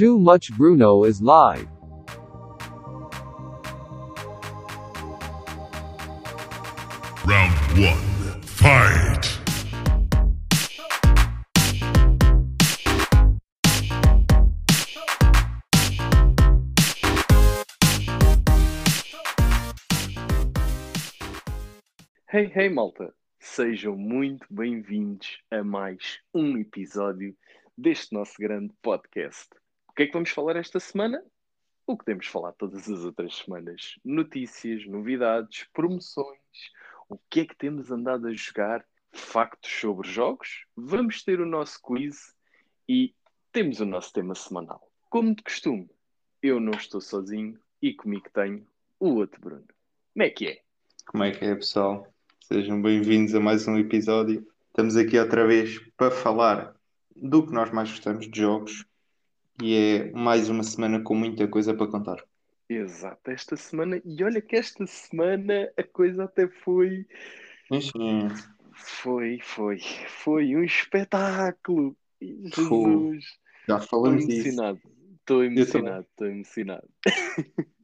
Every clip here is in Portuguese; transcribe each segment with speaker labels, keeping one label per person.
Speaker 1: Too Much Bruno is live.
Speaker 2: Round one, fight!
Speaker 3: Hey, hey, malta! Sejam muito bem-vindos a mais um episódio deste nosso grande podcast. O que é que vamos falar esta semana? O que temos falado todas as outras semanas: notícias, novidades, promoções, o que é que temos andado a jogar, factos sobre jogos. Vamos ter o nosso quiz e temos o nosso tema semanal. Como de costume, eu não estou sozinho e comigo tenho o outro Bruno. Como é que é?
Speaker 4: Como é que é, pessoal? Sejam bem-vindos a mais um episódio. Estamos aqui outra vez para falar do que nós mais gostamos de jogos e é mais uma semana com muita coisa para contar.
Speaker 3: Exato, esta semana, e olha que esta semana a coisa até foi.
Speaker 4: Sim,
Speaker 3: Foi, foi, foi um espetáculo! Jesus!
Speaker 4: já
Speaker 3: Estou
Speaker 4: falamos disso.
Speaker 3: emocionado, estou emocionado, estou emocionado.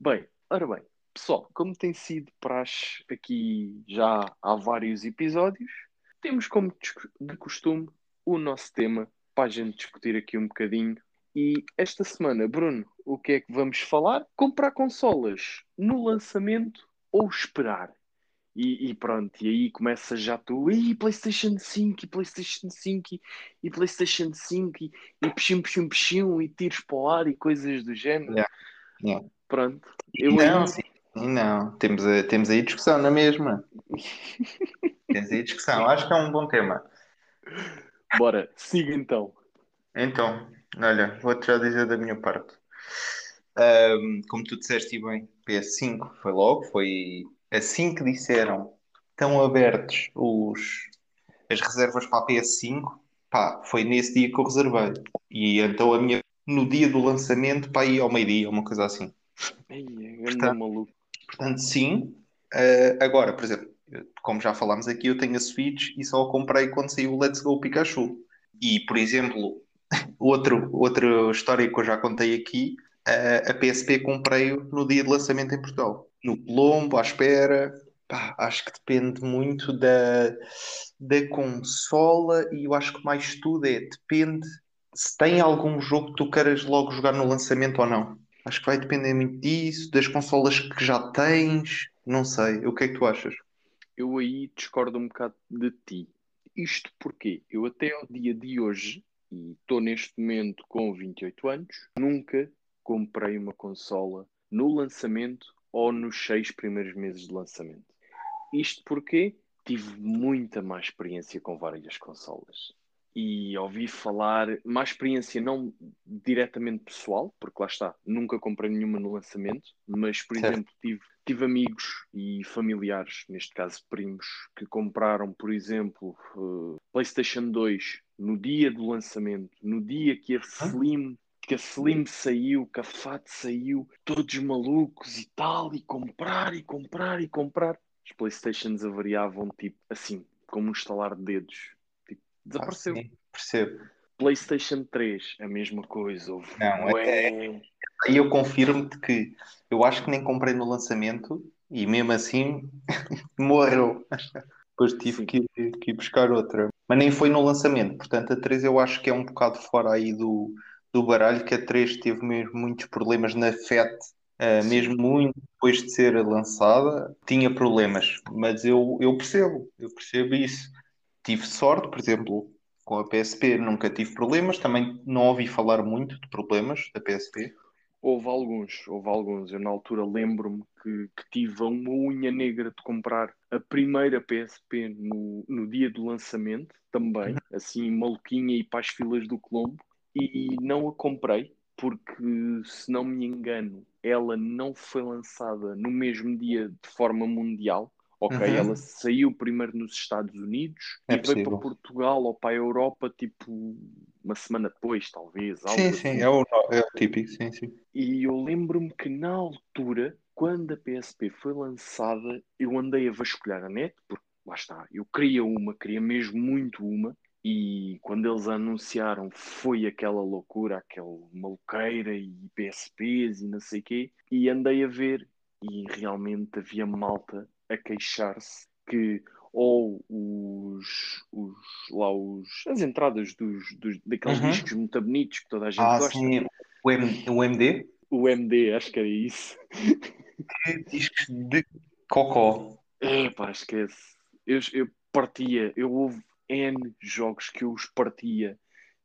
Speaker 3: Bem, ora bem, pessoal, como tem sido praxe aqui já há vários episódios, temos como de costume o nosso tema para a gente discutir aqui um bocadinho. E esta semana, Bruno, o que é que vamos falar? Comprar consolas no lançamento ou esperar? E, e pronto, e aí começa já tu, e PlayStation 5, e PlayStation 5, e, e PlayStation 5, e, e peixinho, peixinho, e tiros para o ar e coisas do género.
Speaker 4: Yeah, yeah.
Speaker 3: Pronto, eu
Speaker 4: não,
Speaker 3: aí,
Speaker 4: sim, não. Temos, a- temos aí discussão na mesma. temos aí discussão. Acho que é um bom tema.
Speaker 3: Bora, siga então.
Speaker 4: Então, olha, vou-te já dizer da minha parte. Ahm, como tu disseste e bem, PS5 foi logo, foi assim que disseram, estão abertos os, as reservas para a PS5, pá, foi nesse dia que eu reservei. E então a minha, no dia do lançamento, pá, aí ao meio-dia, uma coisa assim.
Speaker 3: Ai, anda
Speaker 4: Portanto,
Speaker 3: maluco.
Speaker 4: Portanto, sim. Ah, agora, por exemplo, como já falámos aqui, eu tenho a Switch e só a comprei quando saiu o Let's Go Pikachu. E, por exemplo, outro, outra história que eu já contei aqui, a, a PSP comprei no dia de lançamento em Portugal. No Colombo, à espera. Pá, acho que depende muito da, da consola e eu acho que mais tudo é, depende se tem algum jogo que tu queiras logo jogar no lançamento ou não. Acho que vai depender muito disso, das consolas que já tens, não sei. O que é que tu achas?
Speaker 3: Eu aí discordo um bocado de ti. Isto porque eu até ao dia de hoje, e estou neste momento com 28 anos, nunca comprei uma consola no lançamento ou nos seis primeiros meses de lançamento. Isto porque tive muita má experiência com várias consolas. E ouvi falar, má experiência não diretamente pessoal, porque lá está, nunca comprei nenhuma no lançamento, mas, por
Speaker 4: Certo.
Speaker 3: exemplo, tive, tive amigos e familiares, neste caso primos, que compraram, por exemplo, eh, PlayStation 2 no dia do lançamento, no dia que a Slim, que a Slim saiu, que a FAT saiu, todos malucos e tal, e comprar, e comprar, e comprar. Os PlayStations avariavam, tipo, assim, como um estalar de dedos. Tipo, desapareceu.
Speaker 4: Ah, sim, percebo.
Speaker 3: PlayStation 3, a mesma coisa. Houve
Speaker 4: Não,
Speaker 3: bué-
Speaker 4: Aí eu confirmo-te que eu acho que nem comprei no lançamento e mesmo assim morreu. Depois tive que, que ir buscar outra. Mas nem foi no lançamento, portanto a 3 eu acho que é um bocado fora aí do, do baralho, que a 3 teve mesmo muitos problemas na FAT, eh,
Speaker 3: Sim.
Speaker 4: mesmo muito depois de ser lançada, tinha problemas. Mas eu, eu percebo, eu percebo isso. Tive sorte, por exemplo, com a PSP nunca tive problemas, também não ouvi falar muito de problemas da PSP.
Speaker 3: Houve alguns, houve alguns. Eu na altura lembro-me que, que tive uma unha negra de comprar a primeira PSP no, no dia do lançamento, também, assim, maluquinha e para as filas do Colombo, e não a comprei, porque, se não me engano, ela não foi lançada no mesmo dia de forma mundial. Ok,
Speaker 4: Uhum.
Speaker 3: ela saiu primeiro nos Estados Unidos
Speaker 4: É
Speaker 3: e veio para
Speaker 4: possível.
Speaker 3: Portugal ou para a Europa, tipo, uma semana depois, talvez, algo
Speaker 4: Sim,
Speaker 3: assim.
Speaker 4: sim, é o, é o típico, sim, sim.
Speaker 3: E eu lembro-me que na altura, quando a PSP foi lançada, eu andei a vasculhar a net, porque lá está, eu queria uma, queria mesmo muito uma, E quando eles anunciaram, foi aquela loucura, aquela maluqueira e PSPs e não sei o quê. E andei a ver e realmente havia malta a queixar-se que ou os, os, lá os, as entradas dos, dos, daqueles
Speaker 4: Uhum.
Speaker 3: discos muito bonitos que toda a gente
Speaker 4: Ah,
Speaker 3: gosta.
Speaker 4: sim, o, M- o MD,
Speaker 3: O MD, acho que era isso.
Speaker 4: discos de cocó.
Speaker 3: Epá, esquece. Eu, eu partia, eu houve N jogos que eu os partia,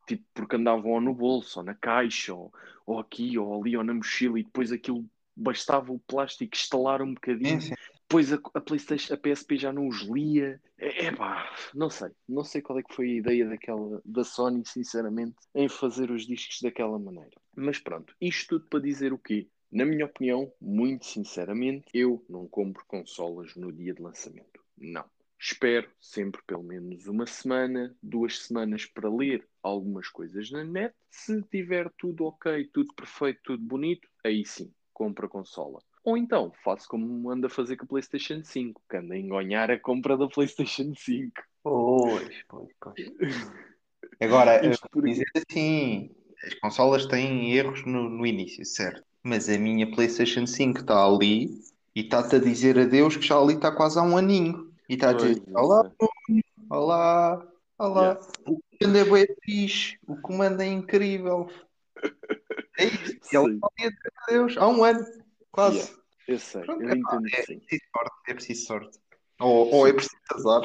Speaker 3: tipo, porque andavam ou no bolso, ou na caixa, ou, ou aqui, ou ali, ou na mochila, e depois aquilo bastava o plástico estalar um bocadinho,
Speaker 4: Sim, sim.
Speaker 3: Depois a, a PlayStation, a PSP já não os lia. É- Epá, não sei, não sei qual é que foi a ideia daquela, da Sony, sinceramente, em fazer os discos daquela maneira. Mas pronto, isto tudo para dizer o quê? Na minha opinião, muito sinceramente, eu não compro consolas no dia de lançamento. Não. Espero sempre pelo menos uma semana, duas semanas para ler algumas coisas na net. Se tiver tudo ok, tudo perfeito, tudo bonito, aí sim, compro a consola. Ou então faço como anda a fazer com a PlayStation 5, que anda a engonhar a compra da PlayStation 5.
Speaker 4: Pois, pois, pois. Agora,
Speaker 3: porque-
Speaker 4: dizer assim, as consolas têm erros no, no início, certo? Mas a minha PlayStation 5 está ali e está-te a dizer adeus que já ali está quase há um aninho. E está a dizer, olá,
Speaker 3: sei.
Speaker 4: olá, olá,
Speaker 3: Yeah.
Speaker 4: o comando é bem fixe, o comando é incrível. É isso, e ela está ali a dizer adeus há um ano, quase.
Speaker 3: Yeah. Eu sei,
Speaker 4: Pronto,
Speaker 3: eu entendo que
Speaker 4: é
Speaker 3: sim.
Speaker 4: preciso sorte, é preciso sorte. Ou, ou é preciso azar.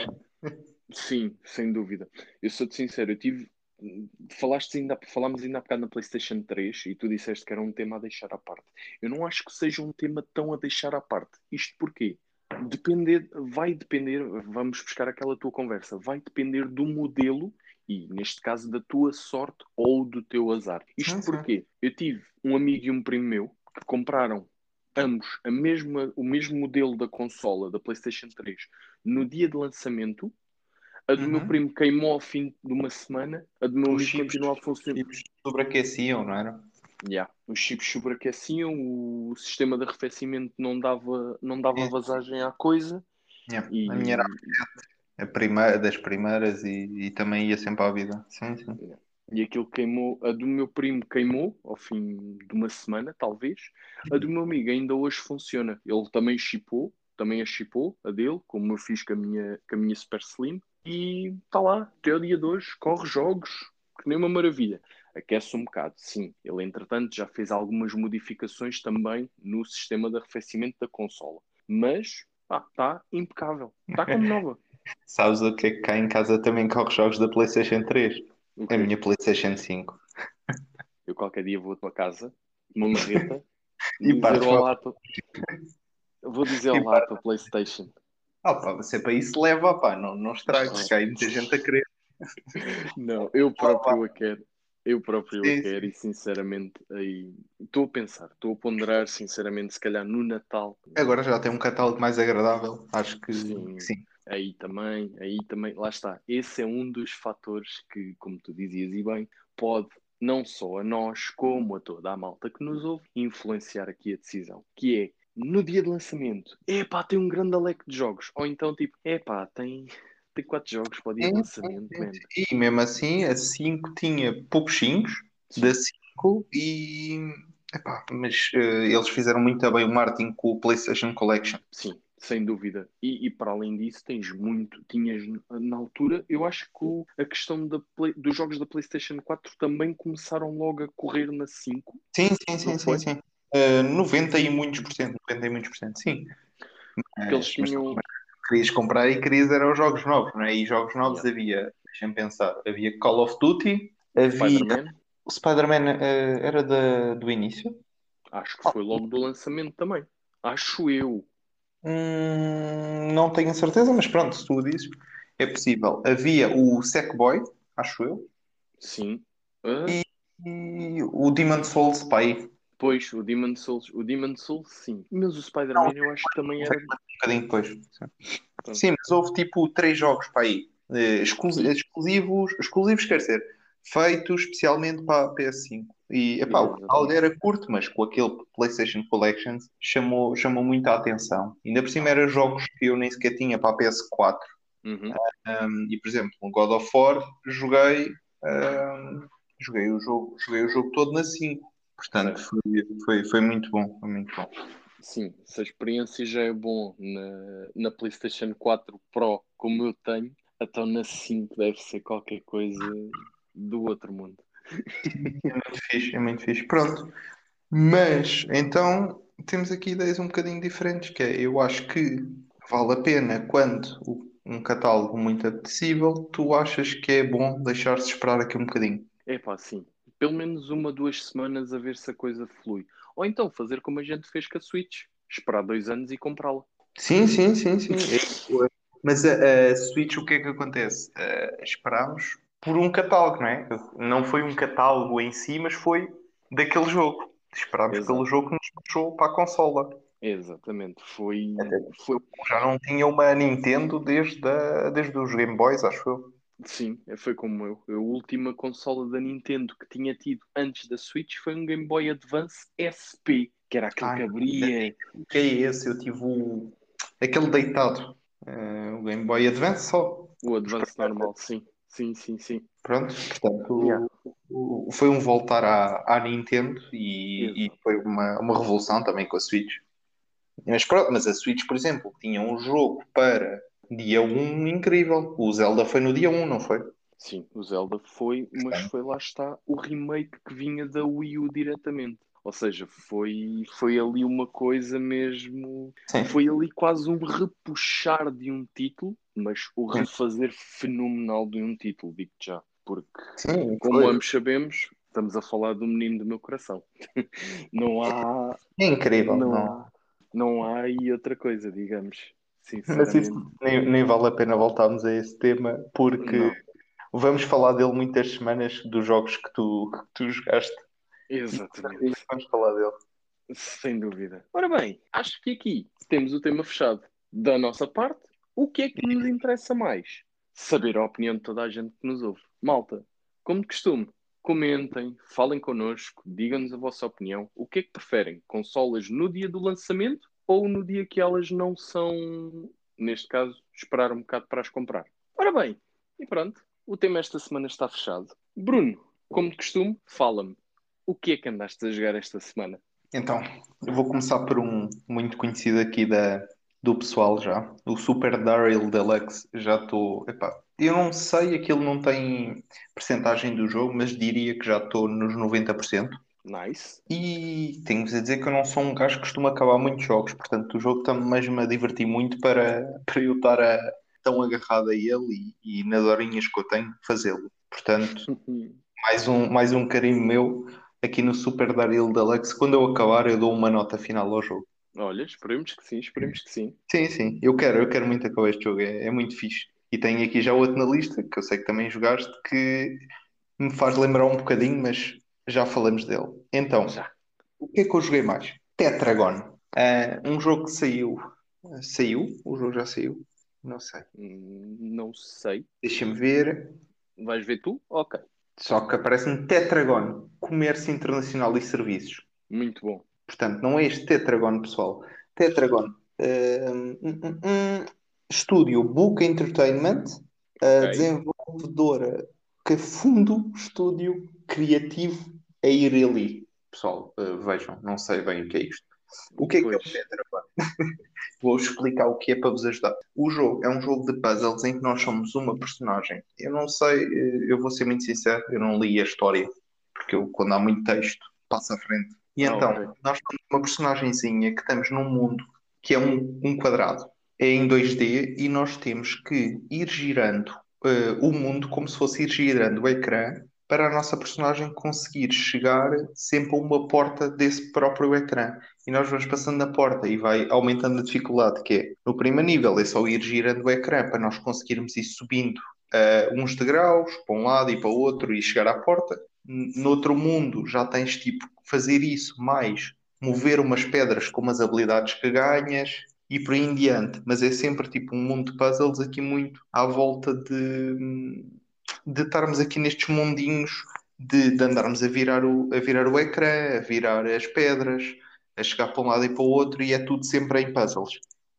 Speaker 3: Sim, sem dúvida. Eu sou-te sincero, eu tive. Falaste ainda, falámos ainda há bocado na PlayStation 3 e tu disseste que era um tema a deixar à parte. Eu não acho que seja um tema tão a deixar à parte. Isto porquê? Depender, vai depender, vamos buscar aquela tua conversa, vai depender do modelo e, neste caso, da tua sorte ou do teu azar. Isto
Speaker 4: sim.
Speaker 3: porquê? Eu tive um amigo e um primo meu que compraram ambos a mesma, o mesmo modelo da consola da PlayStation 3 no dia de lançamento. A do meu
Speaker 4: Uhum.
Speaker 3: primo queimou ao fim de uma semana, a do meu
Speaker 4: Os
Speaker 3: amigo
Speaker 4: chips-
Speaker 3: continua a funcionar.
Speaker 4: Chips sobreaqueciam, não era?
Speaker 3: Yeah. Os chips sobreaqueciam, o sistema de arrefecimento não dava, não dava
Speaker 4: É.
Speaker 3: vazagem à coisa.
Speaker 4: Yeah.
Speaker 3: E,
Speaker 4: A minha era a primeira, das primeiras e, e também ia sempre à vida. Sim, sim.
Speaker 3: E aquilo queimou. A do meu primo queimou ao fim de uma semana, talvez. A do meu amigo ainda hoje funciona. Ele também chipou, também a chipou, a dele, como eu fiz com a minha, com a minha Super Slim. E está lá, até o dia de hoje, corre jogos, que nem uma maravilha. Aquece um bocado, sim. Ele, entretanto, já fez algumas modificações também no sistema de arrefecimento da consola. Mas, pá, está impecável. Está como nova.
Speaker 4: Sabes o que é que cá em casa também corre jogos da PlayStation 3?
Speaker 3: O
Speaker 4: A minha PlayStation 5.
Speaker 3: Eu qualquer dia vou à tua casa, uma marreta,
Speaker 4: E
Speaker 3: dizer
Speaker 4: partes
Speaker 3: olá à tua... Vou dizer olá à tua Playstation.
Speaker 4: Ah, pá, você para isso leva, pá, não, não estragues, que há aí muita gente a querer.
Speaker 3: Não, eu próprio a quero. Eu próprio
Speaker 4: Sim,
Speaker 3: a quero e sinceramente aí estou a pensar, estou a ponderar sinceramente se calhar no Natal
Speaker 4: Agora já tem um catálogo mais agradável, acho que
Speaker 3: Sim.
Speaker 4: que sim.
Speaker 3: Aí também, aí também, lá está. Esse é um dos fatores que, como tu dizias e bem, pode não só a nós, como a toda a malta que nos ouve, influenciar aqui a decisão, que é no dia de lançamento, epá, tem um grande leque de jogos. Ou então, tipo, epá, tem, tem quatro jogos para o dia de
Speaker 4: Sim,
Speaker 3: lançamento,
Speaker 4: sim,
Speaker 3: man.
Speaker 4: E mesmo assim, a 5 tinha poucos 5 da 5 e. Epá, mas eh, eles fizeram muito bem o marketing com o PlayStation Collection.
Speaker 3: Sim, sem dúvida. E, e para além disso, tens muito. Tinhas na altura, eu acho que a questão Play- dos jogos da PlayStation 4 também começaram logo a correr na 5.
Speaker 4: Sim, sim, sim, sim, sim. Eh, 90 e muitos por cento, 90 e muitos por cento, sim.
Speaker 3: Eles
Speaker 4: Mas- mas
Speaker 3: tinham.
Speaker 4: querias comprar e querias eram os jogos novos, não é? E jogos novos havia, deixa-me pensar, havia Call of Duty, havia
Speaker 3: Spider-Man,
Speaker 4: o Spider-Man eh, era da, do início.
Speaker 3: acho que foi logo do lançamento também. Acho eu.
Speaker 4: Hum, não tenho certeza, mas pronto, se tu o dizes, é possível. Havia o Sackboy, acho eu,
Speaker 3: Sim. Ah,
Speaker 4: E- e o Demon Souls, pá, aí,
Speaker 3: Pois, o Demon Souls. O Demon Souls, sim. Mas o Spider-Man eu acho que também era.
Speaker 4: um bocadinho depois.
Speaker 3: Pronto.
Speaker 4: Sim, mas houve tipo três jogos para aí, eh, exclusi- exclusivos, exclusivos quer dizer, feitos especialmente para a PS5. E epá, o canal era curto, mas com aquele PlayStation Collections chamou, chamou muita atenção. Ainda por cima eram jogos que eu nem sequer tinha para a PS4.
Speaker 3: Uhum.
Speaker 4: Um, e por exemplo, no God of War joguei, um, joguei, o jogo, joguei o jogo todo na 5. Portanto, foi, foi, foi muito bom. Foi muito bom.
Speaker 3: Sim, se a experiência já é bom na, na PlayStation 4 Pro, como eu tenho, então na 5 deve ser qualquer coisa do outro mundo.
Speaker 4: É muito fixe, é muito fixe. Pronto. Mas, então, temos aqui ideias um bocadinho diferentes, que é, eu acho que vale a pena quando um catálogo muito apetecível, tu achas que é bom deixar-se esperar aqui um bocadinho.
Speaker 3: É pá, sim. Pelo menos uma, duas semanas a ver se a coisa flui. Ou então fazer como a gente fez com a Switch. Esperar dois anos e comprá-la.
Speaker 4: Sim, sim, sim, sim. É- Mas a, a Switch, o que é que acontece? Eh, esperámos por um catálogo, não é? Não foi um catálogo em si, mas foi daquele jogo. Esperámos
Speaker 3: Exato.
Speaker 4: pelo jogo que nos puxou para a consola.
Speaker 3: Exatamente. Foi,
Speaker 4: Até
Speaker 3: foi
Speaker 4: Já não tinha uma Nintendo desde, a, desde os Game Boys, acho eu.
Speaker 3: Sim, foi como eu. A última consola da Nintendo que tinha tido antes da Switch foi um Game Boy Advance SP, que era aquele
Speaker 4: Ai,
Speaker 3: que abria.
Speaker 4: O que é esse? Eu tive o... aquele deitado. Eh, o Game Boy Advance só.
Speaker 3: O Advance normal, sim. Sim, sim, sim.
Speaker 4: Pronto, portanto,
Speaker 3: Yeah.
Speaker 4: o- o- foi um voltar à, à Nintendo e, e foi uma, uma revolução também com a Switch. Mas pronto, mas a Switch, por exemplo, tinha um jogo para dia 1 incrível. O Zelda foi no dia 1, não foi?
Speaker 3: Sim, o Zelda foi, mas foi lá está o remake que vinha da Wii U diretamente. Ou seja, foi, foi ali uma coisa mesmo.
Speaker 4: Sim.
Speaker 3: Foi ali quase um repuxar de um título, mas o refazer fenomenal de um título, digo-te já. Porque
Speaker 4: Sim,
Speaker 3: Como
Speaker 4: foi.
Speaker 3: ambos sabemos, estamos a falar do menino do meu coração. Não há,
Speaker 4: É incrível.
Speaker 3: não,
Speaker 4: não.
Speaker 3: há, não há aí outra coisa, digamos.
Speaker 4: Mas isso nem, nem vale a pena voltarmos a esse tema, porque
Speaker 3: não.
Speaker 4: vamos falar dele muitas semanas dos jogos que tu, que tu jogaste.
Speaker 3: Exatamente,
Speaker 4: Vamos falar dele.
Speaker 3: sem dúvida. Ora bem, acho que aqui temos o tema fechado. Da nossa parte, o que é que nos interessa mais? Saber a opinião de toda a gente que nos ouve. Malta, como de costume, comentem, falem connosco, digam-nos a vossa opinião. O que é que preferem? Consolas no dia do lançamento ou no dia que elas não são, neste caso, esperar um bocado para as comprar? Ora bem, e pronto, o tema esta semana está fechado. Bruno, como de costume, fala-me. O que é que andaste a jogar esta semana?
Speaker 4: Então, eu vou começar por um muito conhecido aqui da, do pessoal já. O Super Daryl Deluxe. Já estou. epá, Eu não sei, aquilo não tem percentagem do jogo, mas diria que já estou nos 90%.
Speaker 3: Nice.
Speaker 4: E tenho-vos a dizer que eu não sou um gajo que costuma acabar muitos jogos, portanto o jogo está-me mesmo a divertir muito para, para eu estar a- tão agarrado a ele e, e nas horinhas que eu tenho fazê-lo. Portanto, mais um, mais um carinho meu aqui no Super Daryl Deluxe. Quando eu acabar, eu dou uma nota final ao jogo.
Speaker 3: Olha, esperemos que sim, esperemos que sim.
Speaker 4: Sim, sim, eu quero, eu quero muito acabar este jogo, é, é muito fixe. E tenho aqui já outro na lista, que eu sei que também jogaste, que me faz lembrar um bocadinho, mas já falamos dele. Então,
Speaker 3: Já.
Speaker 4: o que é que eu joguei mais? Tetragon. Ah, um jogo que saiu. Saiu? O jogo já saiu? Não sei.
Speaker 3: Hum, Não sei.
Speaker 4: Deixa-me ver.
Speaker 3: Vais ver tu? Ok.
Speaker 4: Só que aparece-me Tetragon, Comércio Internacional e Serviços.
Speaker 3: Muito bom.
Speaker 4: Portanto, não é este Tetragon, pessoal. Tetragon. hum, hum, hum, hum, estúdio Book Entertainment, a
Speaker 3: Ok.
Speaker 4: desenvolvedora Cafundo Estúdio Criativo a ir ali. Pessoal, eh, vejam, não sei bem o que é isto. O que é que é o
Speaker 3: Pois.
Speaker 4: Tetragon? Vou explicar o que é para vos ajudar. O jogo é um jogo de puzzles em que nós somos uma personagem. Eu não sei, eh, eu vou ser muito sincero, eu não li a história, porque eu, quando há muito texto, passo à frente. E
Speaker 3: Ah,
Speaker 4: então,
Speaker 3: ok.
Speaker 4: nós somos uma personagenzinha que estamos num mundo que é um, um quadrado. É em 2D e nós temos que ir girando eh, o mundo como se fosse ir girando o ecrã para a nossa personagem conseguir chegar sempre a uma porta desse próprio ecrã. E nós vamos passando na porta e vai aumentando a dificuldade, que é no primeiro nível é só ir girando o ecrã para nós conseguirmos ir subindo eh, uns degraus para um lado e para o outro e chegar à porta. Noutro mundo já tens tipo fazer isso mais mover umas pedras com umas habilidades que ganhas e por aí em diante. Mas é sempre tipo um mundo de puzzles aqui muito à volta de, de estarmos aqui nestes mundinhos de, de andarmos a virar, o, a virar o ecrã, a virar as pedras, a chegar para um lado e para o outro e é tudo sempre em puzzles.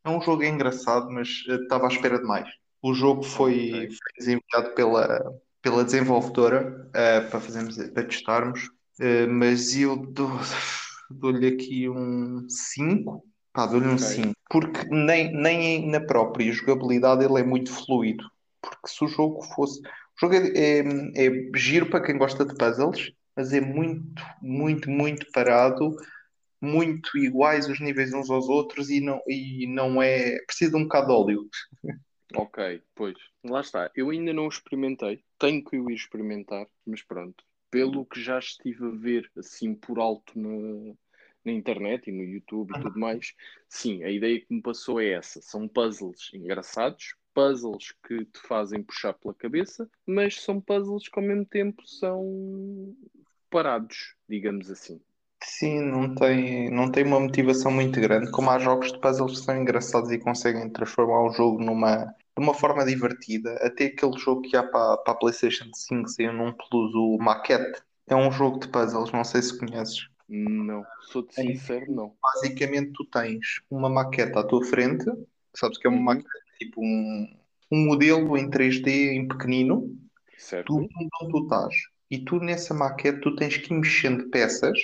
Speaker 4: É um jogo engraçado, mas eh, estava à espera de mais. O jogo foi,
Speaker 3: Ok.
Speaker 4: foi desenviado pela, pela desenvolvedora eh, para fazermos, para testarmos, Eh, mas eu dou, dou-lhe aqui um 5. Pá, dou-lhe um
Speaker 3: Ok.
Speaker 4: 5. Porque nem, nem na própria jogabilidade ele é muito fluido. Porque se o jogo fosse. O jogo é, é, é giro para quem gosta de puzzles, mas é muito, muito, muito parado, muito iguais os níveis uns aos outros e não, e não é. Precisa de um bocado de óleo.
Speaker 3: Ok, pois, lá está. Eu ainda não experimentei, tenho que o ir experimentar, mas pronto. Pelo que já estive a ver assim por alto na, na internet e no YouTube e tudo mais, sim, a ideia que me passou é essa. São puzzles engraçados, puzzles que te fazem puxar pela cabeça, mas são puzzles que ao mesmo tempo são parados, digamos assim.
Speaker 4: Sim, não tem, não tem uma motivação muito grande. Como há jogos de puzzles que são engraçados e conseguem transformar o jogo numa, de uma forma divertida. Até aquele jogo que há para, para a PlayStation 5 saiu num Plus, o Maquette. É um jogo de puzzles, não sei se conheces.
Speaker 3: Não, sou-te
Speaker 4: Sim.
Speaker 3: sincero, não.
Speaker 4: Basicamente, tu tens uma maquete à tua frente, sabes que é uma
Speaker 3: Uhum.
Speaker 4: maquete, tipo um, um modelo em 3D em pequenino,
Speaker 3: Certo?
Speaker 4: mundo onde tu estás. E tu nessa maquete tu tens que ir mexendo peças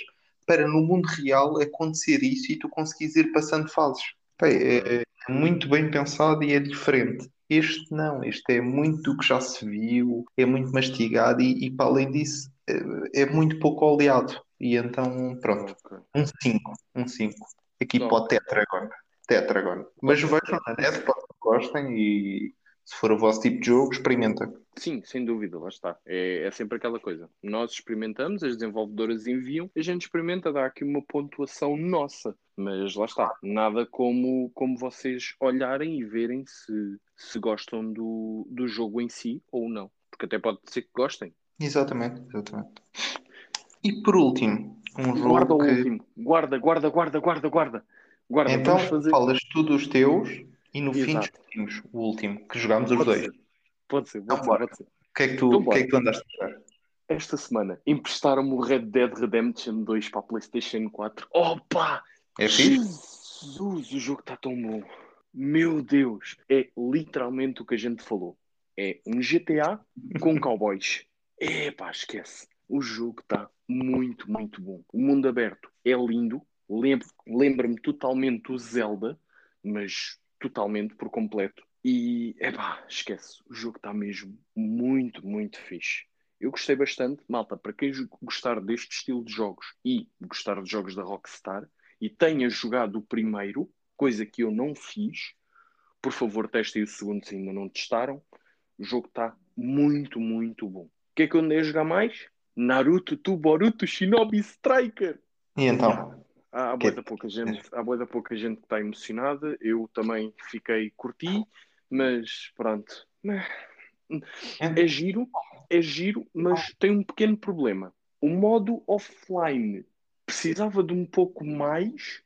Speaker 4: para no mundo real acontecer isso e tu conseguires ir passando fases. Pá, É, é muito bem pensado e é diferente. Este não, este é muito do que já se viu, é muito mastigado e, e para além disso é, é muito pouco oleado. E então, pronto,
Speaker 3: Ok.
Speaker 4: um 5, um 5. Aqui
Speaker 3: Não.
Speaker 4: para o Tetragon. Tetragon. Mas vejam na net, gostem e se for o vosso tipo de jogo, experimenta.
Speaker 3: Sim, sem dúvida, lá está. É, é sempre aquela coisa. Nós experimentamos, as desenvolvedoras enviam, a gente experimenta, dá aqui uma pontuação nossa. Mas lá está, nada como, como vocês olharem e verem se, se gostam do, do jogo em si ou não. Porque até pode ser que gostem.
Speaker 4: Exatamente, exatamente. E por último, um jogo
Speaker 3: Guarda o
Speaker 4: que.
Speaker 3: último. Guarda, guarda, guarda, guarda, guarda. Guarda,
Speaker 4: Então,
Speaker 3: fazer.
Speaker 4: falas tu dos teus e no fim
Speaker 3: Exato.
Speaker 4: discutimos o último, que jogámos os dois.
Speaker 3: ser. Pode ser,
Speaker 4: Então,
Speaker 3: pode ser,
Speaker 4: bora.
Speaker 3: pode ser.
Speaker 4: O que é que tu,
Speaker 3: Então,
Speaker 4: que é que tu andaste a jogar?
Speaker 3: Esta semana emprestaram-me o Red Dead Redemption 2 para a PlayStation 4. Opa!
Speaker 4: É fixe?
Speaker 3: Jesus, o jogo está tão bom. Meu Deus, é literalmente o que a gente falou. É um GTA com cowboys. Epá, esquece. O jogo está muito, muito bom. O mundo aberto é lindo. Lem- Lembra-me totalmente o Zelda, mas totalmente por completo. E, epá, esquece. O jogo está mesmo muito, muito fixe. Eu gostei bastante, malta, para quem gostar deste estilo de jogos e gostar de jogos da Rockstar e tenha jogado o primeiro, coisa que eu não fiz, por favor testem o segundo se ainda não testaram. O jogo está muito, muito bom. O que é que eu andei a jogar mais? Naruto, Tu, Boruto, Shinobi Striker.
Speaker 4: E então?
Speaker 3: Há, há
Speaker 4: Que-
Speaker 3: bué da pouca gente, há bué da pouca gente que está emocionada. Eu também fiquei, curti, mas pronto. É giro, é giro, mas tem um pequeno problema. O modo offline precisava de um pouco mais.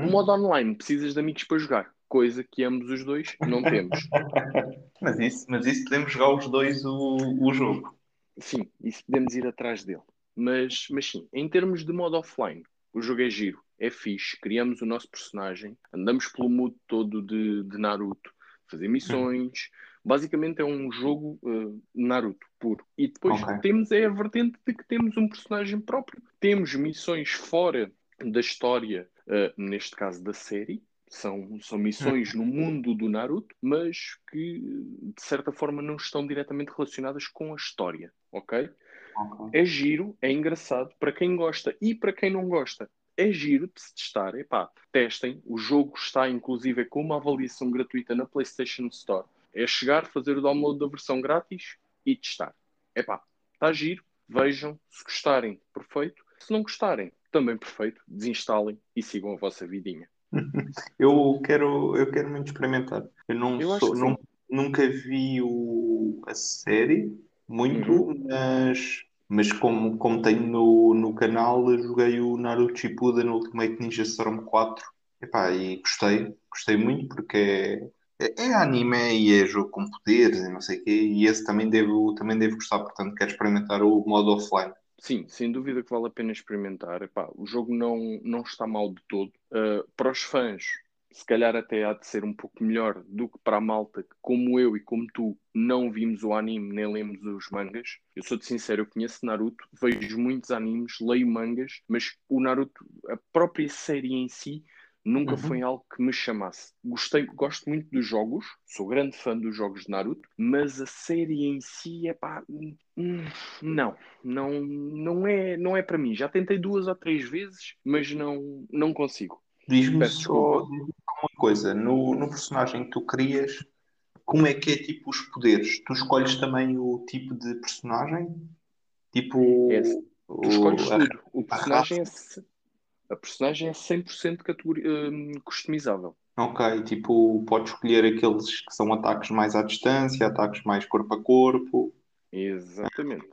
Speaker 3: O
Speaker 4: Uhum.
Speaker 3: modo online precisas de amigos para jogar, coisa que ambos os dois não temos.
Speaker 4: Mas isso, mas isso podemos jogar os dois o, o jogo.
Speaker 3: Sim, isso podemos ir atrás dele. Mas, mas sim, em termos de modo offline, o jogo é giro, é fixe, criamos o nosso personagem, andamos pelo mundo todo de, de Naruto, fazer missões. Basicamente é um jogo uh, Naruto puro. E depois
Speaker 4: Ok.
Speaker 3: temos é a vertente de que temos um personagem próprio. Temos missões fora da história, uh, neste caso da série. São, são missões no mundo do Naruto, mas que de certa forma não estão diretamente relacionadas com a história, ok? É giro, é engraçado para quem gosta e para quem não gosta. É giro de se testar. Epá, testem. O jogo está inclusive com uma avaliação gratuita na PlayStation Store. É chegar, fazer o download da versão grátis e testar. Epá, está giro. Vejam. Se gostarem, perfeito. Se não gostarem, também perfeito. Desinstalem e sigam a vossa vidinha.
Speaker 4: Eu quero, eu quero muito experimentar. Eu não
Speaker 3: Eu
Speaker 4: sou, não- nunca vi o, a série muito,
Speaker 3: Uhum.
Speaker 4: mas, mas como, como tenho no, no canal, eu joguei o Naruto Shippuden no Ultimate Ninja Storm 4. Epá, e gostei, gostei muito porque é, é, anime e é jogo com poderes e não sei o quê, e esse também devo, também devo gostar, portanto quero experimentar o modo offline.
Speaker 3: Sim, sem dúvida que vale a pena experimentar. Epá, o jogo não, não está mal de todo. Uh, para os fãs, se calhar até há de ser um pouco melhor do que para a malta que, como eu e como tu, não vimos o anime nem lemos os mangas. Eu sou-te sincero, eu conheço Naruto, vejo muitos animes, leio mangas, mas o Naruto, a própria série em si, nunca
Speaker 4: Uhum.
Speaker 3: foi algo que me chamasse. Gostei, gosto muito dos jogos, sou grande fã dos jogos de Naruto, mas a série em si é pá, não, não, não é, não é para mim. Já tentei duas ou três vezes, mas não, não consigo.
Speaker 4: Diz-me só uma coisa, no, no personagem que tu crias, como é que é tipo os poderes? Tu escolhes também o tipo de personagem? Tipo,
Speaker 3: É, Tu
Speaker 4: o-
Speaker 3: escolhes
Speaker 4: a-
Speaker 3: tudo. O personagem é, a personagem é 100% categori- hum, customizável.
Speaker 4: Ok, tipo, podes escolher aqueles que são ataques mais à distância, ataques mais corpo a corpo.
Speaker 3: Exatamente.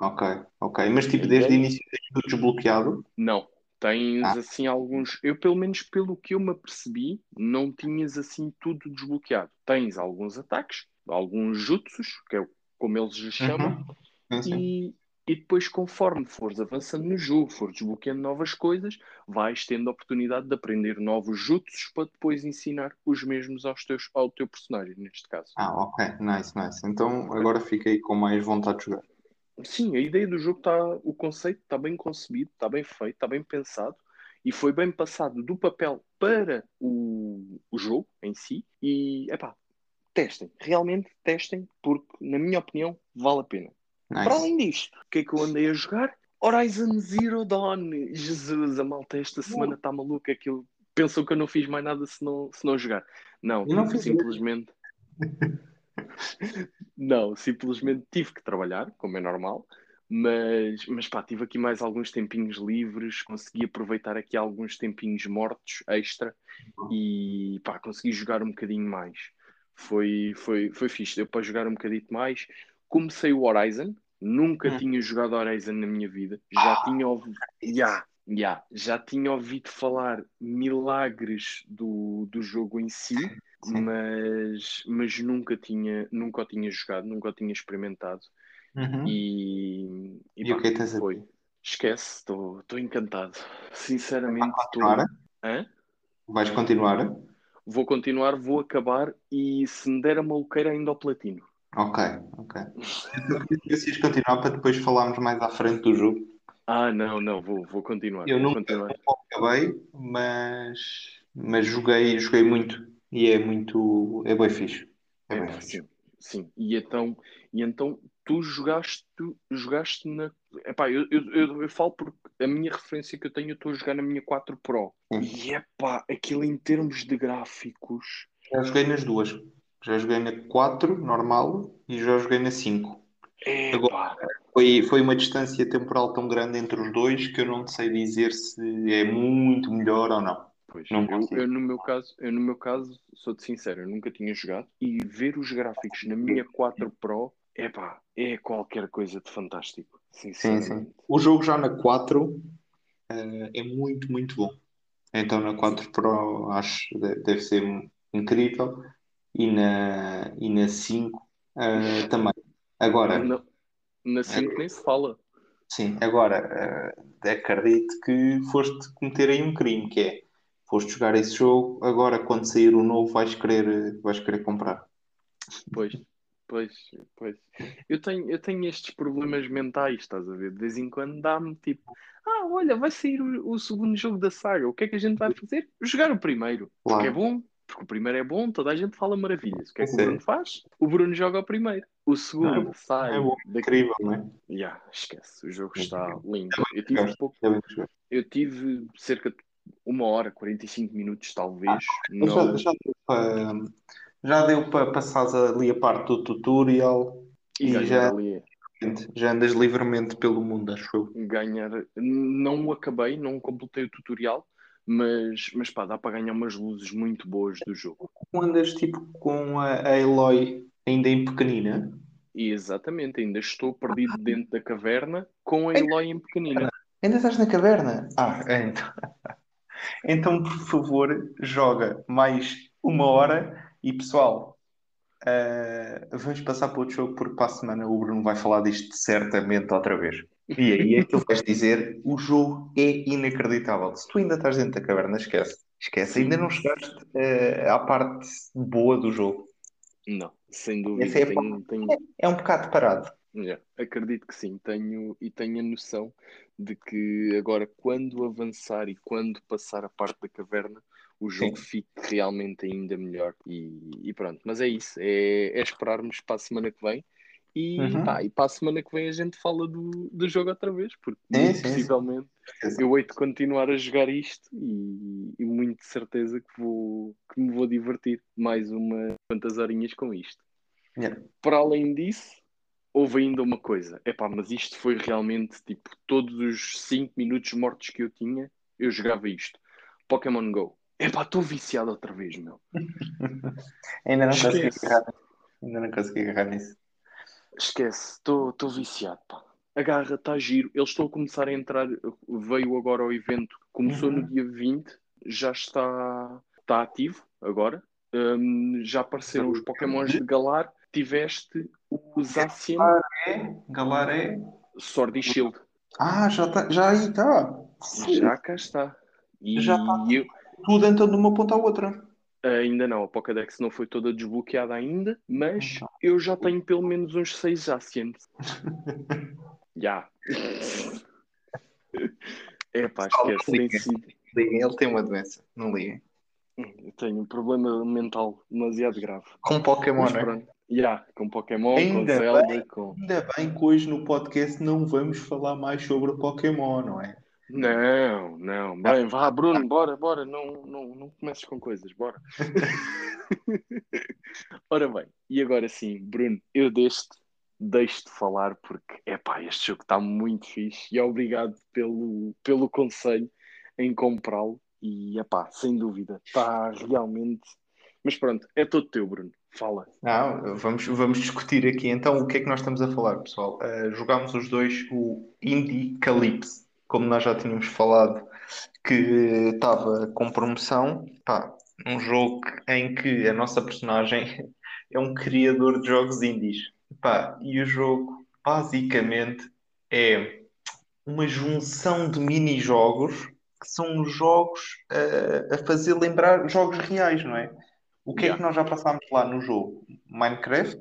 Speaker 4: Ok, ok. Mas tipo, desde o
Speaker 3: ideia-
Speaker 4: início tens tudo desbloqueado?
Speaker 3: Não. Tens
Speaker 4: Ah.
Speaker 3: assim alguns. Eu, pelo menos pelo que eu me apercebi, não tinhas assim tudo desbloqueado. Tens alguns ataques, alguns jutsus, que é como eles lhes chamam,
Speaker 4: Uhum.
Speaker 3: E, e depois, conforme fores avançando no jogo, fores desbloqueando novas coisas, vais tendo a oportunidade de aprender novos jutsus para depois ensinar os mesmos aos teus, ao teu personagem, neste caso.
Speaker 4: Ah, ok, nice, nice. Então agora fiquei com mais vontade de jogar.
Speaker 3: Sim, a ideia do jogo está, o conceito está bem concebido, está bem feito, está bem pensado e foi bem passado do papel para o, o jogo em si. E, epá, testem, realmente testem, porque, na minha opinião, vale a pena. Para
Speaker 4: Nice.
Speaker 3: além disto, o que é que eu andei a jogar? Horizon Zero Dawn. Jesus, a malta esta semana está maluca. Aquilo... Pensam que eu não fiz mais nada se não, se não jogar. Não,
Speaker 4: não
Speaker 3: simplesmente. não, simplesmente tive que trabalhar, como é normal. Mas, mas pá, tive aqui mais alguns tempinhos livres, consegui aproveitar aqui alguns tempinhos mortos extra e pá, consegui jogar um bocadinho mais. Foi, foi, foi fixe, deu para jogar um bocadito mais. Comecei o Horizon, nunca
Speaker 4: Hum.
Speaker 3: tinha jogado Horizon na minha vida, já tinha ouvido, já, já, já tinha ouvido falar milagres do, do jogo em si,
Speaker 4: Sim.
Speaker 3: mas, mas nunca tinha, nunca o tinha jogado, nunca o tinha experimentado.
Speaker 4: Uhum.
Speaker 3: E, e,
Speaker 4: E o que é a
Speaker 3: foi. Esquece, estou encantado. Sinceramente, estou.
Speaker 4: Vais continuar?
Speaker 3: Vou continuar, vou acabar e se me der a maluqueira ainda ao platino.
Speaker 4: Ok, ok. Eu queria que ias continuar para depois falarmos mais à frente do jogo.
Speaker 3: Ah, não, não, vou, vou continuar.
Speaker 4: Eu
Speaker 3: vou
Speaker 4: nunca
Speaker 3: continuar.
Speaker 4: acabei, mas, mas joguei, joguei muito e é muito, é bem fixe. É
Speaker 3: É,
Speaker 4: bem fixe.
Speaker 3: sim, sim. E então, e então tu jogaste, tu jogaste na. Epá, eu, eu, eu, eu falo porque a minha referência que eu tenho, eu estou a jogar na minha 4 Pro.
Speaker 4: Sim.
Speaker 3: E epá, aquilo em termos de gráficos.
Speaker 4: Já joguei nas duas. Já joguei na 4, normal, e já joguei na 5.
Speaker 3: Epá,
Speaker 4: Foi, foi uma distância temporal tão grande entre os dois que eu não sei dizer se é muito melhor ou não.
Speaker 3: Pois,
Speaker 4: Não
Speaker 3: eu, eu no meu caso, eu no meu caso, sou-te sincero, eu nunca tinha jogado e ver os gráficos na minha 4 Pro, epá, é qualquer coisa de fantástico,
Speaker 4: Sim, sim. O jogo já na 4 eh, é muito, muito bom. Então na 4 Pro acho deve ser incrível e na, e na 5 eh, também. Agora,
Speaker 3: Na, na 5 nem se fala.
Speaker 4: sim, agora eh, acredito que foste cometer aí um crime, que é foste jogar esse jogo, agora quando sair o novo vais querer, vais querer comprar.
Speaker 3: Pois, pois, pois. Eu tenho, eu tenho estes problemas mentais, estás a ver? De vez em quando dá-me tipo, ah, olha, vai sair o, o segundo jogo da saga, o que é que a gente vai fazer? Jogar o primeiro, porque é
Speaker 4: Claro.
Speaker 3: bom, porque o primeiro é bom, toda a gente fala maravilhas. O que é que o. Bruno faz? O Bruno joga o primeiro. O segundo
Speaker 4: Não,
Speaker 3: sai
Speaker 4: É bom,
Speaker 3: daqui.
Speaker 4: incrível, não é?
Speaker 3: Ya, esquece, o jogo
Speaker 4: É
Speaker 3: está lindo. Eu tive um pouco,
Speaker 4: jogar.
Speaker 3: eu tive cerca de uma hora, 45 minutos, talvez.
Speaker 4: Mas já,
Speaker 3: Não,
Speaker 4: já deu para já deu para passares ali a parte do tutorial
Speaker 3: e
Speaker 4: e já,
Speaker 3: ali,
Speaker 4: já andas livremente pelo mundo, acho eu.
Speaker 3: ganhar. Não acabei, não completei o tutorial, mas, mas pá, dá para ganhar umas luzes muito boas do jogo.
Speaker 4: Andas tipo com a, a Eloy ainda em pequenina.
Speaker 3: E exatamente, ainda estou perdido dentro da caverna com a Eloy em pequenina.
Speaker 4: Ainda estás na caverna? Ah, então. Então, por favor, joga mais uma hora e pessoal, eh, vamos passar para outro jogo porque para a semana o Bruno vai falar disto certamente outra vez. E aí é que tu vais dizer: o jogo é inacreditável. Se tu ainda estás dentro da caverna, esquece. Esquece, ainda não chegaste eh, à parte boa do jogo.
Speaker 3: Não, sem dúvida.
Speaker 4: É,
Speaker 3: Tenho, tenho-
Speaker 4: é um bocado parado.
Speaker 3: Yeah, acredito que sim, tenho e tenho a noção de que agora, quando avançar e quando passar a parte da caverna, o jogo
Speaker 4: Sim.
Speaker 3: fique realmente ainda melhor. E, e pronto, mas é isso, é, é esperarmos para a semana que vem. E,
Speaker 4: Uhum.
Speaker 3: pá, e para a semana que vem a gente fala do, do jogo outra vez, porque
Speaker 4: sim.
Speaker 3: possivelmente
Speaker 4: Certeza.
Speaker 3: eu hei de continuar a jogar isto e, e muito de certeza que, vou, que me vou divertir mais umas quantas horinhas com isto.
Speaker 4: Yeah.
Speaker 3: Para além disso, houve ainda uma coisa. Epá, mas isto foi realmente tipo todos os 5 minutos mortos que eu tinha, eu jogava isto. Pokémon Go. Epá, estou viciado outra vez, meu.
Speaker 4: Ainda não consegui agarrar. Ainda não consegui agarrar nisso.
Speaker 3: Esquece, estou viciado, pá. Agarra, está giro. Eles estão a começar a entrar. Veio agora ao evento, começou no
Speaker 4: Uhum.
Speaker 3: dia 20, já está, está ativo agora. Hum, já apareceram os Pokémons de Galar. Tiveste o Zacian
Speaker 4: É, Galaré.
Speaker 3: Sword e Shield.
Speaker 4: Ah, já, tá, já aí está.
Speaker 3: Já cá está. E
Speaker 4: Já tá.
Speaker 3: eu
Speaker 4: Tudo então de uma ponta à outra.
Speaker 3: Ainda não, a Pokédex não foi toda desbloqueada ainda, mas
Speaker 4: Então.
Speaker 3: eu já tenho pelo menos uns 6 Zacians. Já. Epá, esquece, tem sido.
Speaker 4: Ele tem uma doença. Não liguem.
Speaker 3: Eu tenho um problema mental demasiado grave.
Speaker 4: Com Pokémon,
Speaker 3: Mas
Speaker 4: não é?
Speaker 3: pronto. Já, com Pokémon, com
Speaker 4: Ainda
Speaker 3: Zelda, com.
Speaker 4: Ainda bem que hoje no podcast não vamos falar mais sobre Pokémon, não é?
Speaker 3: Não, não. Bem, vá, Bruno, bora, bora. Não, não, não comeces com coisas, bora. Ora bem, e agora sim, Bruno, eu deste deixo-te falar porque, epá, este jogo está muito fixe e obrigado pelo, pelo conselho em comprá-lo e, epá, sem dúvida, está realmente... Mas pronto, é todo teu, Bruno. Fala.
Speaker 4: Não, vamos, vamos discutir aqui então o que é que nós estamos a falar, pessoal. Uh, jogámos os dois o Indie Calypso, como nós já tínhamos falado, que estava com promoção. Pá, um jogo em que a nossa personagem é um criador de jogos indies. Pá, e o jogo basicamente é uma junção de mini-jogos que são jogos uh, a fazer lembrar jogos reais, não é? O que é que nós já passámos lá no jogo? Minecraft,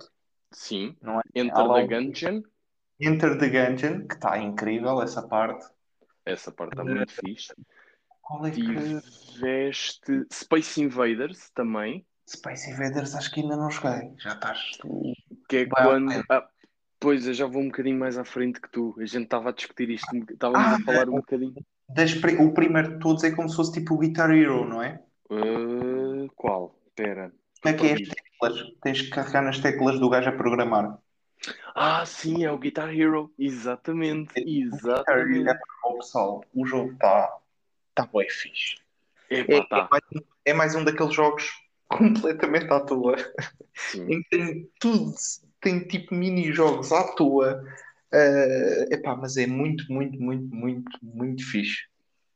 Speaker 3: Sim.
Speaker 4: não é?
Speaker 3: Enter
Speaker 4: Há
Speaker 3: the Gungeon.
Speaker 4: Enter the Gungeon, que está incrível essa parte.
Speaker 3: Essa parte está muito fixe.
Speaker 4: Qual é que...
Speaker 3: Tiveste Space Invaders também.
Speaker 4: Space Invaders acho que ainda não joguei. Já estás...
Speaker 3: Que é
Speaker 4: Vai
Speaker 3: quando. Ah, pois eu já vou um bocadinho mais à frente que tu. A gente estava a discutir isto, estávamos
Speaker 4: Ah,
Speaker 3: a falar um bocadinho.
Speaker 4: Pri- O primeiro de todos é como se fosse tipo o Guitar Hero, não é?
Speaker 3: Ah, qual? Espera.
Speaker 4: Como é que é as teclas? Tens que carregar nas teclas do gajo a programar.
Speaker 3: Ah, sim, é o Guitar Hero. Exatamente.
Speaker 4: Guitar Hero
Speaker 3: Exatamente.
Speaker 4: é para o pessoal. O jogo está... Está bem fixe. É,
Speaker 3: Epá,
Speaker 4: é
Speaker 3: tá.
Speaker 4: mais, um- é mais um daqueles jogos completamente à toa.
Speaker 3: Sim.
Speaker 4: em que tem tudo, tem tipo mini-jogos à toa. Eh, epá, mas é muito, muito, muito, muito, muito fixe.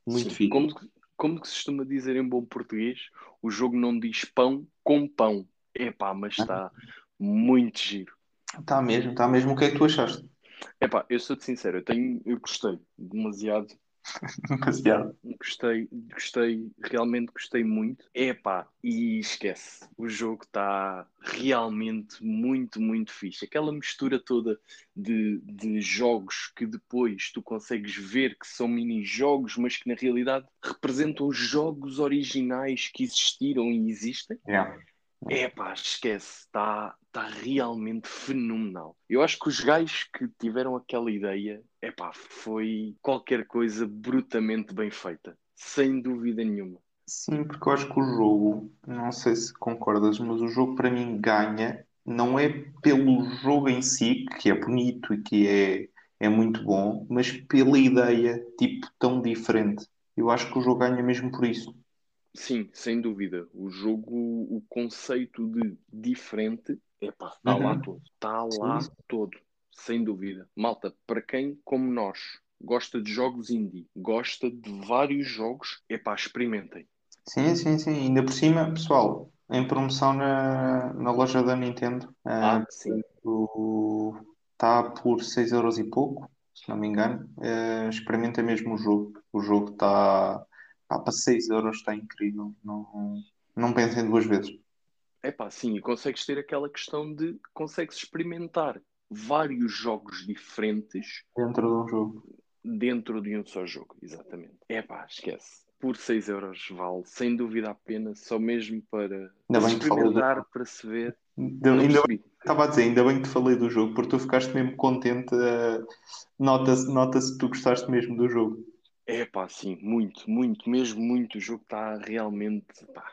Speaker 4: Muito
Speaker 3: Sim.
Speaker 4: fixe.
Speaker 3: Como, como que se costuma dizer em bom português, o jogo não diz pão com pão. Epá, mas está muito giro.
Speaker 4: Está mesmo, está mesmo. O que é que tu achaste?
Speaker 3: Epá, eu sou-te sincero, eu tenho, eu gostei demasiado
Speaker 4: Demasiado.
Speaker 3: Gostei, gostei, realmente gostei muito. Epá, e esquece, o jogo está realmente muito, muito fixe. Aquela mistura toda de, de jogos que depois tu consegues ver que são mini-jogos, mas que na realidade representam os jogos originais que existiram e existem.
Speaker 4: Yeah.
Speaker 3: Epá, esquece, está tá realmente fenomenal. Eu acho que os gajos que tiveram aquela ideia, epá, foi qualquer coisa brutamente bem feita. Sem dúvida nenhuma.
Speaker 4: Sim, porque eu acho que o jogo, não sei se concordas, mas o jogo para mim ganha, não é pelo jogo em si, que é bonito e que é, é muito bom, mas pela ideia, tipo, tão diferente. Eu acho que o jogo ganha mesmo por isso.
Speaker 3: Sim, sem dúvida. O jogo, o conceito de diferente, epá, está lá
Speaker 4: Uhum.
Speaker 3: todo. Está lá
Speaker 4: Sim.
Speaker 3: todo. Sem dúvida. Malta, para quem, como nós, gosta de jogos indie, gosta de vários jogos, epá, experimentem.
Speaker 4: Sim, sim, sim. Ainda por cima, pessoal, em promoção na, na loja da Nintendo,
Speaker 3: Ah,
Speaker 4: ah,
Speaker 3: sim.
Speaker 4: está por 6 euros e pouco, se não me engano. Eh, experimenta mesmo o jogo. O jogo está para 6 euros, está incrível. Não, não pensem duas vezes.
Speaker 3: É pá, sim, e consegues ter aquela questão de consegues experimentar vários jogos diferentes
Speaker 4: Dentro de um jogo.
Speaker 3: dentro de um só jogo, exatamente. É pá, esquece. Por 6 euros vale, sem dúvida a pena, só mesmo para experimentar, para se ver. Não
Speaker 4: ainda bem, estava a dizer, ainda bem que te falei do jogo, porque tu ficaste mesmo contente. eh, Nota-se nota-se que tu gostaste mesmo do jogo.
Speaker 3: É pá, sim, muito, muito, mesmo muito. O jogo está realmente, pá,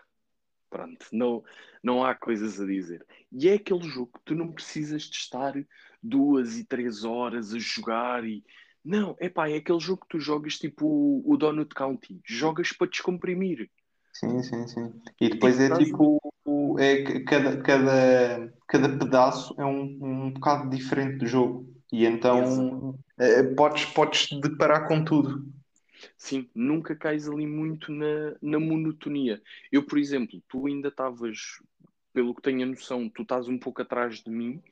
Speaker 3: pronto, não, não há coisas a dizer. E é aquele jogo que tu não precisas de estar duas e três horas a jogar e... Não, é pá, é aquele jogo que tu jogas tipo o, o Donut County. Jogas para descomprimir.
Speaker 4: Sim, sim, sim. E depois é
Speaker 3: Tipo,
Speaker 4: tipo, é cada, cada, cada pedaço é um, um bocado diferente do jogo. E então eh, podes, podes deparar com tudo.
Speaker 3: Sim, nunca cais ali muito na, na monotonia. Eu, por exemplo, tu ainda estavas, pelo que tenho a noção, tu estás um pouco atrás de mim.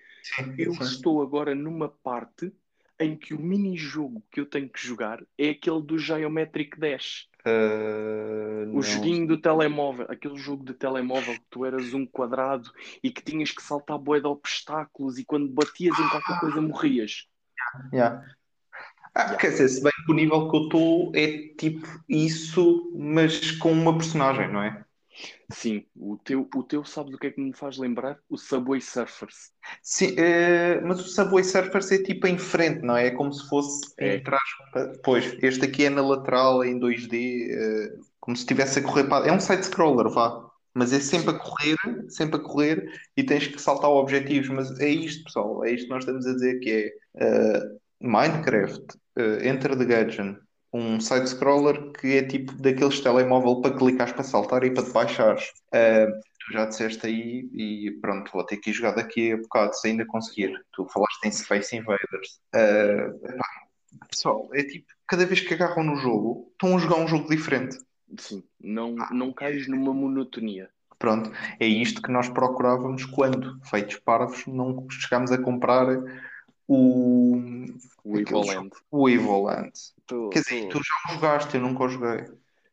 Speaker 3: Eu
Speaker 4: Sim.
Speaker 3: estou agora numa parte em que o mini-jogo que eu tenho que jogar é aquele do Geometric Dash.
Speaker 4: Eh,
Speaker 3: O
Speaker 4: não.
Speaker 3: joguinho do telemóvel, aquele jogo de telemóvel que tu eras um quadrado e que tinhas que saltar bué de obstáculos e quando batias em qualquer coisa morrias.
Speaker 4: Yeah. Ah, quer dizer, se bem que o nível que eu estou é tipo isso, mas com uma personagem, não é?
Speaker 3: Sim, o teu, o teu sabes o que é que me faz lembrar? O Subway Surfers.
Speaker 4: Sim, eh, mas o Subway Surfers é tipo em frente, não é? É como se fosse
Speaker 3: É.
Speaker 4: em trás. Pois, este aqui é na lateral, em 2D, eh, como se estivesse a correr para. É um side-scroller, vá. Mas é sempre a correr, sempre a correr, e tens que saltar objetivos. Mas é isto, pessoal, é isto que nós estamos a dizer que é eh, Minecraft, eh, Enter the Gungeon, um side-scroller que é tipo daqueles telemóvel para clicares para saltar e para te baixares. Eh, tu já disseste aí e pronto, vou ter que ir jogar daqui a bocado se ainda conseguir. Tu falaste em Space Invaders. Epá, pessoal, é tipo, cada vez que agarram no jogo, estão a jogar um jogo diferente.
Speaker 3: Sim, não, não cais numa monotonia.
Speaker 4: Pronto, é isto que nós procurávamos quando, feitos parvos, não chegámos a comprar o,
Speaker 3: O Evoland.
Speaker 4: o Evoland.
Speaker 3: Tô-
Speaker 4: Quer dizer,
Speaker 3: tô-
Speaker 4: tu já o jogaste, eu nunca o joguei.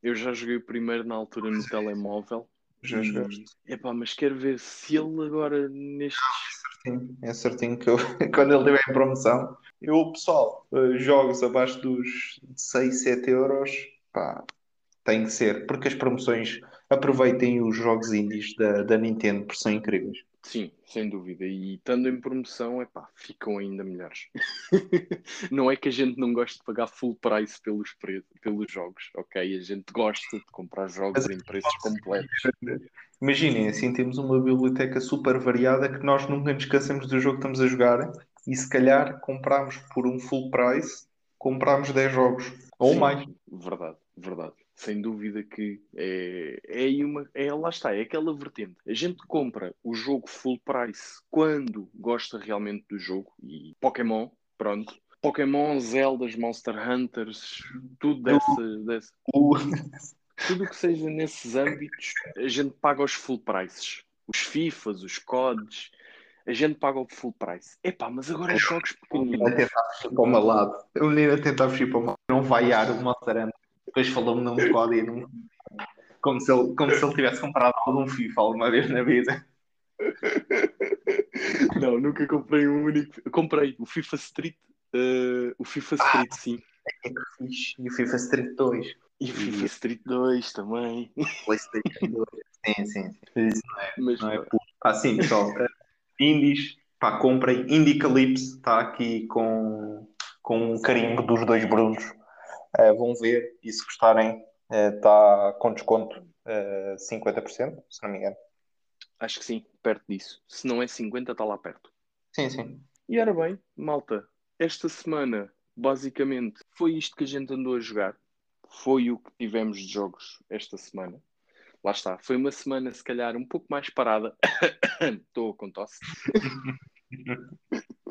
Speaker 3: Eu já joguei o primeiro na altura no telemóvel.
Speaker 4: Já
Speaker 3: e-
Speaker 4: jogaste.
Speaker 3: Epá, mas quero ver se ele agora nestes.
Speaker 4: Sim, é certinho que eu, quando ele estiver em promoção, eu, pessoal, eh, jogos abaixo dos 6, 7 euros, pá, tem que ser, porque as promoções aproveitem os jogos indies da, da Nintendo, porque são incríveis.
Speaker 3: Sim, sem dúvida. E estando em promoção, epá, ficam ainda melhores. não é que a gente não goste de pagar full price pelos, pelos jogos, ok? A gente gosta de comprar jogos em preços completos.
Speaker 4: Imaginem, assim temos uma biblioteca super variada que nós nunca nos esquecemos do jogo que estamos a jogar e se calhar compramos por um full price, compramos 10 jogos ou
Speaker 3: Sim,
Speaker 4: mais.
Speaker 3: Verdade, verdade. Sem dúvida que é, é aí uma. É, lá está, é aquela vertente. A gente compra o jogo full price quando gosta realmente do jogo e Pokémon, pronto. Pokémon, Zeldas, Monster Hunters, tudo dessa, dessa, tudo o que seja nesses âmbitos, a gente paga os full prices. Os FIFAs, os CODs, a gente paga o full price. Epá, mas agora jogos
Speaker 4: menino a
Speaker 3: pequeninos.
Speaker 4: fugir para o meu lado. O menino a tentar fugir para o meu lado. Não vaiar o Monster Hunter. Depois falou-me num código. Num... Como, se ele, como se ele tivesse comprado algum FIFA alguma vez na vida.
Speaker 3: Não, nunca comprei um único. Comprei o FIFA Street, eh, o FIFA Street, sim.
Speaker 4: É que fixe. E o FIFA Street 2.
Speaker 3: E o FIFA Street 2 também.
Speaker 4: PlayStation 2. Sim, sim. sim. Isso
Speaker 3: Mas
Speaker 4: não é puro. Ah, sim, pessoal. eh, indies, pá, comprem. Indie Calypso está aqui com, com o carimbo dos dois Brunos. Eh, vão ver e se gostarem, está com desconto eh, 50%, se não me engano.
Speaker 3: acho que sim, perto disso. Se não é 50, está lá perto.
Speaker 4: Sim, sim.
Speaker 3: E era bem, malta, esta semana, basicamente, foi isto que a gente andou a jogar. Foi o que tivemos de jogos esta semana. Lá está, foi uma semana, se calhar, um pouco mais parada. Estou com tosse.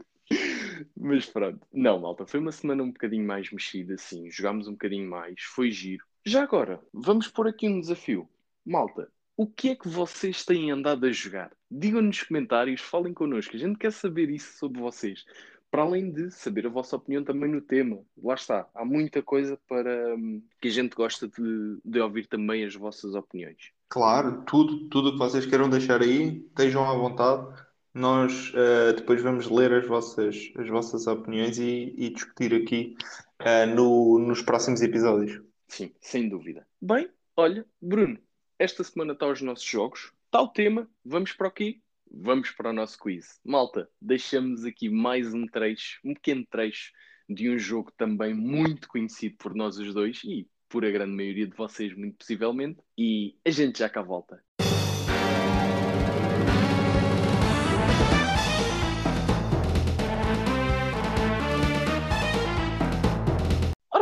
Speaker 3: Mas pronto, não, malta, foi uma semana um bocadinho mais mexida, sim. Jogámos um bocadinho mais, foi giro. Já agora, vamos pôr aqui um desafio. Malta, o que é que vocês têm andado a jogar? Digam nos comentários, falem connosco. A gente quer saber isso sobre vocês. para além de saber a vossa opinião também no tema. Lá está, há muita coisa para hum, que a gente gosta de, de ouvir também as vossas opiniões.
Speaker 4: Claro, tudo, tudo o que vocês queiram deixar aí, estejam à vontade. Nós eh, depois vamos ler as vossas, as vossas opiniões e, e discutir aqui eh, no, nos próximos episódios.
Speaker 3: Sim, sem dúvida. Bem, olha, Bruno, esta semana está os nossos jogos. Está o tema, vamos para o quê? Vamos para o nosso quiz. Malta, deixamos aqui mais um trecho, um pequeno trecho de um jogo também muito conhecido por nós os dois e por a grande maioria de vocês, muito possivelmente. E a gente já cá volta.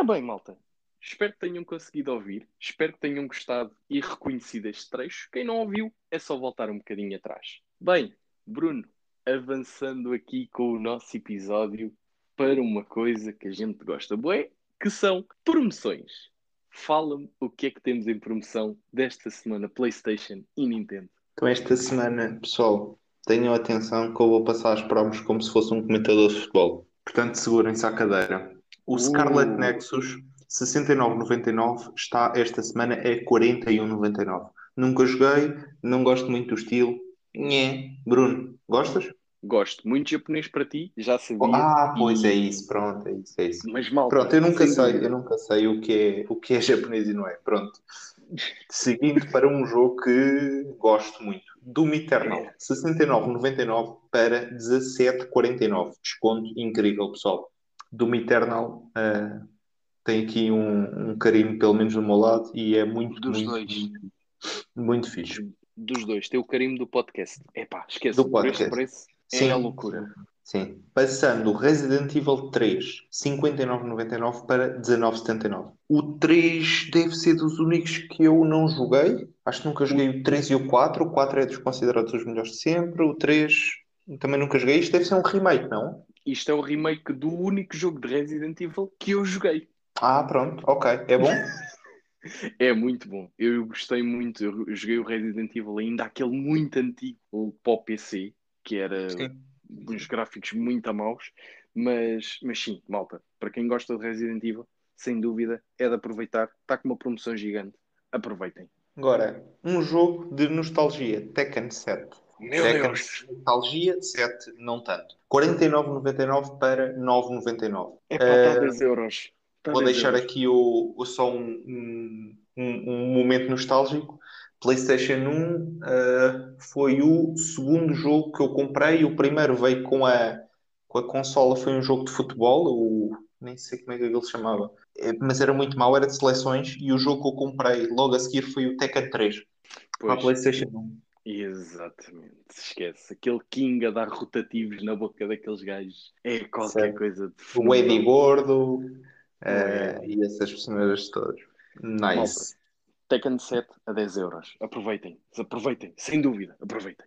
Speaker 3: Ora bem, malta, espero que tenham conseguido ouvir, espero que tenham gostado e reconhecido este trecho. Quem não ouviu, é só voltar um bocadinho atrás. Bem, Bruno, avançando aqui com o nosso episódio para uma coisa que a gente gosta bué, que são promoções. Fala-me o que é que temos em promoção desta semana PlayStation e Nintendo.
Speaker 4: Então, esta semana, pessoal, tenham atenção que eu vou passar as promos como se fosse um comentador de futebol. Portanto, segurem-se à cadeira. O Scarlet
Speaker 3: Uh.
Speaker 4: Nexus 69,99 está esta semana é 41,99. Nunca joguei, não gosto muito do estilo. Nhé. Bruno, gostas?
Speaker 3: Gosto muito japonês para ti, já sabia.
Speaker 4: Ah, pois
Speaker 3: e-
Speaker 4: é isso, pronto, é isso, é isso.
Speaker 3: Mas malta,
Speaker 4: Pronto, eu nunca sei,
Speaker 3: dúvida.
Speaker 4: eu nunca sei o que é, o que é japonês e não é. Pronto. Seguindo para um jogo que gosto muito. Doom Eternal, 69,99 para 17,49. Desconto incrível, pessoal. Doom Eternal ah, tem aqui um, um carinho, pelo menos do meu lado, e é muito,
Speaker 3: Dos
Speaker 4: muito,
Speaker 3: dois.
Speaker 4: muito, muito fixe.
Speaker 3: Dos dois, tem o carimbo do podcast. Epá, esquece,
Speaker 4: Do
Speaker 3: por este
Speaker 4: podcast.
Speaker 3: preço é a loucura.
Speaker 4: Sim. Passando Resident Evil 3, 59,99 para 19,79. O 3 deve ser dos únicos que eu não joguei. Acho que nunca joguei o 3 e o 4. O 4 é dos considerados os melhores de sempre. O 3 também nunca joguei. Isto deve ser um remake, não?
Speaker 3: Isto é o remake do único jogo de Resident Evil que eu joguei.
Speaker 4: Ah, pronto. Ok. É bom?
Speaker 3: É muito bom. Eu gostei muito. Eu joguei o Resident Evil ainda aquele muito antigo para o PC, que era
Speaker 4: Sim.
Speaker 3: uns gráficos muito a maus. Mas, mas sim, malta, para quem gosta de Resident Evil, sem dúvida, é de aproveitar. Está com uma promoção gigante. Aproveitem.
Speaker 4: Agora, um jogo de nostalgia. Tekken 7.
Speaker 3: Meu Deus!
Speaker 4: nostalgia, 7 não tanto. 49,99 para 9,99.
Speaker 3: É para está
Speaker 4: Eh,
Speaker 3: 10 euros. Tá
Speaker 4: Vou
Speaker 3: 10
Speaker 4: deixar
Speaker 3: euros.
Speaker 4: aqui o, o- só um, um, um- momento nostálgico. PlayStation 1 uh, foi o segundo jogo que eu comprei. O primeiro veio com a, com a consola, foi um jogo de futebol, o, nem sei como é que ele se chamava, É, mas era muito mau, era de seleções. E o jogo que eu comprei logo a seguir foi o Tekken 3 para a
Speaker 3: Pois.
Speaker 4: PlayStation 1.
Speaker 3: Exatamente, esquece. Aquele King a dar rotativos na boca daqueles gajos é qualquer
Speaker 4: Certo.
Speaker 3: coisa de
Speaker 4: O Eddie. Gordo uh, e essas personagens todas. Nice.
Speaker 3: Tekken 7 a 10 euros. Aproveitem, aproveitem, sem dúvida, aproveitem.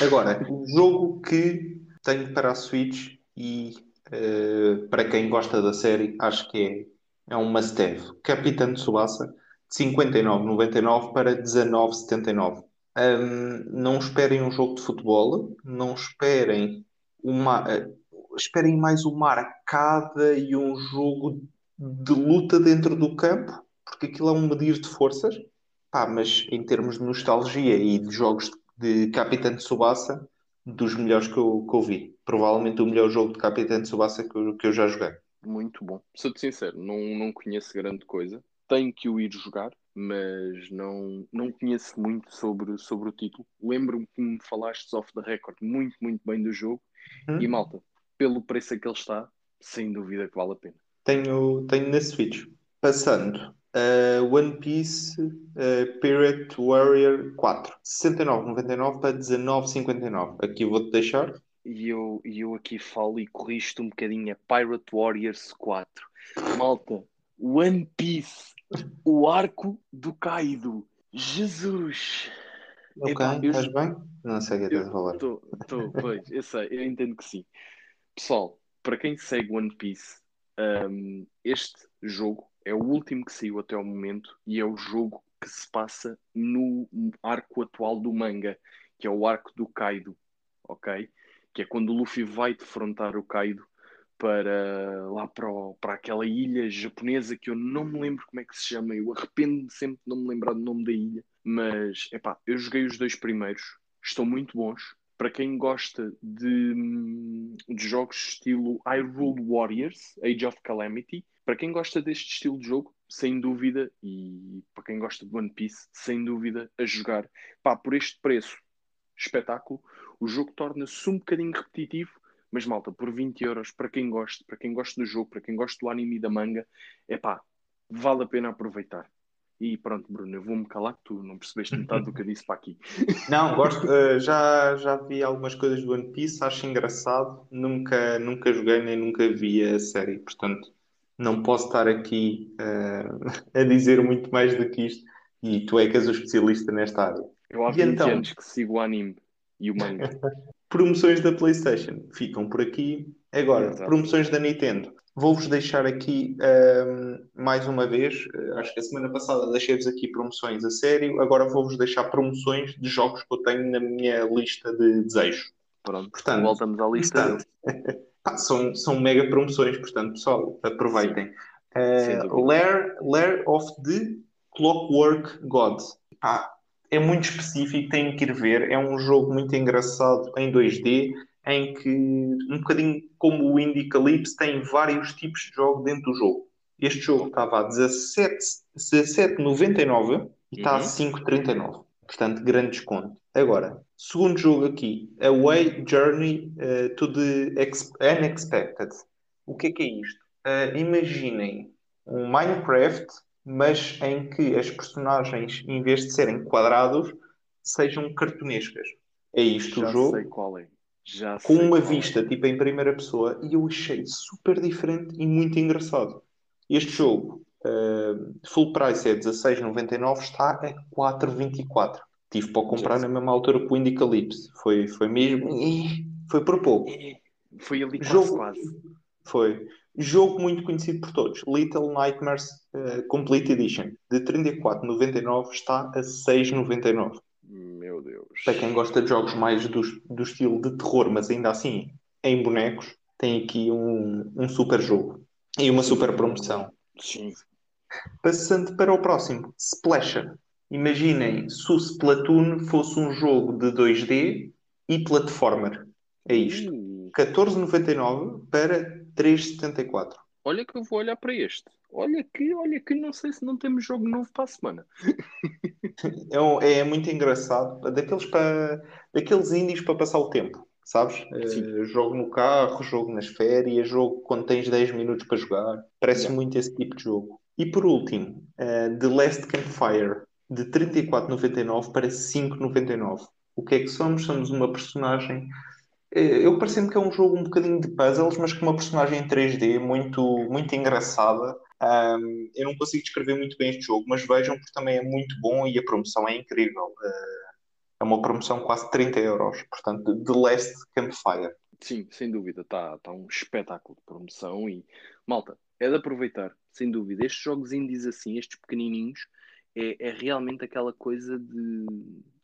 Speaker 4: Agora, um jogo que tenho para a Switch e eh, para quem gosta da série, acho que é, é um must-have. Capitão Tsubasa, de 59,99 para 19,79. Hum, não esperem um jogo de futebol, não esperem uma. eh, esperem mais uma arcada e um jogo de luta dentro do campo, porque aquilo é um medir de forças. Pá, mas em termos de nostalgia e de jogos de Capitão Tsubasa, dos melhores que eu, que eu vi. Provavelmente o melhor jogo de Capitão Tsubasa que eu, que eu já joguei.
Speaker 3: Muito bom. Sou-te sincero, não, não conheço grande coisa. Tenho que o ir jogar, mas não, não conheço muito sobre, sobre o título. Lembro-me que me falaste off the record muito, muito bem do jogo.
Speaker 4: Hum?
Speaker 3: E malta, pelo preço a que ele está, sem dúvida que vale a pena.
Speaker 4: Tenho, tenho na Switch. Passando. uh, One Piece uh, Pirate Warrior 4. 69,99 para 19,59. Aqui vou-te deixar.
Speaker 3: E eu, eu aqui falo e corrijo-te um bocadinho. É Pirate Warriors 4. Malta, One Piece, o arco do Kaido. Jesus!
Speaker 4: Ok,
Speaker 3: Epá, eu-
Speaker 4: estás bem? Não sei o que estás a falar.
Speaker 3: Estou, estou, pois, eu sei, eu entendo que sim. Pessoal, para quem segue One Piece, hum, este jogo é o último que saiu até ao momento e é o jogo que se passa no arco atual do manga, que é o arco do Kaido, ok? Que é quando o Luffy vai defrontar o Kaido para lá para, o- para aquela ilha japonesa que eu não me lembro como é que se chama. Eu arrependo-me sempre de não me lembrar do nome da ilha. Mas, epá, eu joguei os dois primeiros, estão muito bons. Para quem gosta de, de jogos estilo Hyrule Warriors, Age of Calamity, para quem gosta deste estilo de jogo, sem dúvida, e para quem gosta de One Piece, sem dúvida, a jogar. Pá, por este preço, espetáculo, o jogo torna-se um bocadinho repetitivo, mas malta, por 20 euros, para quem gosta, para quem gosta do jogo, para quem gosta do anime e da manga, é pá, vale a pena aproveitar. E pronto, Bruno, eu vou-me calar que tu não percebeste metade do que eu disse para aqui.
Speaker 4: Não, gosto, eh, já, já vi algumas coisas do One Piece, acho engraçado. Nunca, nunca joguei nem nunca vi a série, portanto, não posso estar aqui eh, a dizer muito mais do que isto. E tu é que és o especialista nesta área.
Speaker 3: Eu há
Speaker 4: E
Speaker 3: 20
Speaker 4: então?
Speaker 3: anos que sigo o anime e o manga.
Speaker 4: Promoções da PlayStation ficam por aqui. Agora,
Speaker 3: Exato.
Speaker 4: promoções da Nintendo. Vou-vos deixar aqui ehm, mais uma vez. eh, acho que a semana passada deixei-vos aqui promoções a sério. Agora vou-vos deixar promoções de jogos que eu tenho na minha lista de desejos.
Speaker 3: Pronto,
Speaker 4: Portanto,
Speaker 3: voltamos à lista.
Speaker 4: Portanto, são, são mega promoções, portanto, pessoal, aproveitem.
Speaker 3: Dúvida.
Speaker 4: Lair, Lair of the Clockwork God. Pá, é muito específico, têm que ir ver. É um jogo muito engraçado em 2D, em que, um bocadinho como o Indie Calypso, tem vários tipos de jogo dentro do jogo. Este jogo estava a 17 17,99 e está a
Speaker 3: Uhum.
Speaker 4: 5,39. Portanto, grande desconto. Agora, segundo jogo aqui, Away Journey eh, to the Ex- Unexpected. O que é que é isto? Eh, imaginem um Minecraft, mas em que as personagens, em vez de serem quadrados, sejam cartunescas. É isto
Speaker 3: Já
Speaker 4: o jogo
Speaker 3: sei qual é. Já
Speaker 4: com uma
Speaker 3: é.
Speaker 4: vista tipo em primeira pessoa e eu achei super diferente e muito engraçado. Este jogo, eh, full price é 16,99, está a 4,24. Tive para comprar na mesma altura que o Indie Calypso. Foi, foi mesmo. Foi por pouco.
Speaker 3: É, Foi ali quase,
Speaker 4: Jogo,
Speaker 3: quase.
Speaker 4: foi. Jogo muito conhecido por todos. Little Nightmares eh, Complete Edition. De 34,99 está a 6,99.
Speaker 3: Meu Deus.
Speaker 4: Para quem gosta de jogos mais do, do estilo de terror, mas ainda assim em bonecos, tem aqui um, um super jogo e uma super promoção.
Speaker 3: Sim.
Speaker 4: Passando para o próximo, Splasher. Imaginem se o Splatoon fosse um jogo de 2D e platformer. É isto.
Speaker 3: Uh,
Speaker 4: 14,99 para 3,74.
Speaker 3: olha que eu vou olhar para este. Olha que, olha que não sei se não temos jogo novo para a semana.
Speaker 4: É, um- é muito engraçado. Daqueles, para, daqueles indies para passar o tempo, sabes? Eh, jogo no carro, jogo nas férias, jogo quando tens 10 minutos para jogar. Parece
Speaker 3: Yeah.
Speaker 4: muito esse tipo de jogo. E por último, eh, The Last Campfire, de 34,99 para 5,99. O que é que somos? Somos uma personagem. Eh, Eu parece-me que é um jogo um bocadinho de puzzles, mas com uma personagem em 3D muito, muito engraçada. Ahm, eu não consigo descrever muito bem este jogo, mas vejam porque também é muito bom e a promoção é incrível. Eh, é uma promoção quase 30 euros. Portanto, The Last Campfire.
Speaker 3: Sim, sem dúvida. Está tá um espetáculo de promoção e, malta, é de aproveitar, sem dúvida. Estes jogos indies assim, estes pequenininhos, é, é realmente aquela coisa de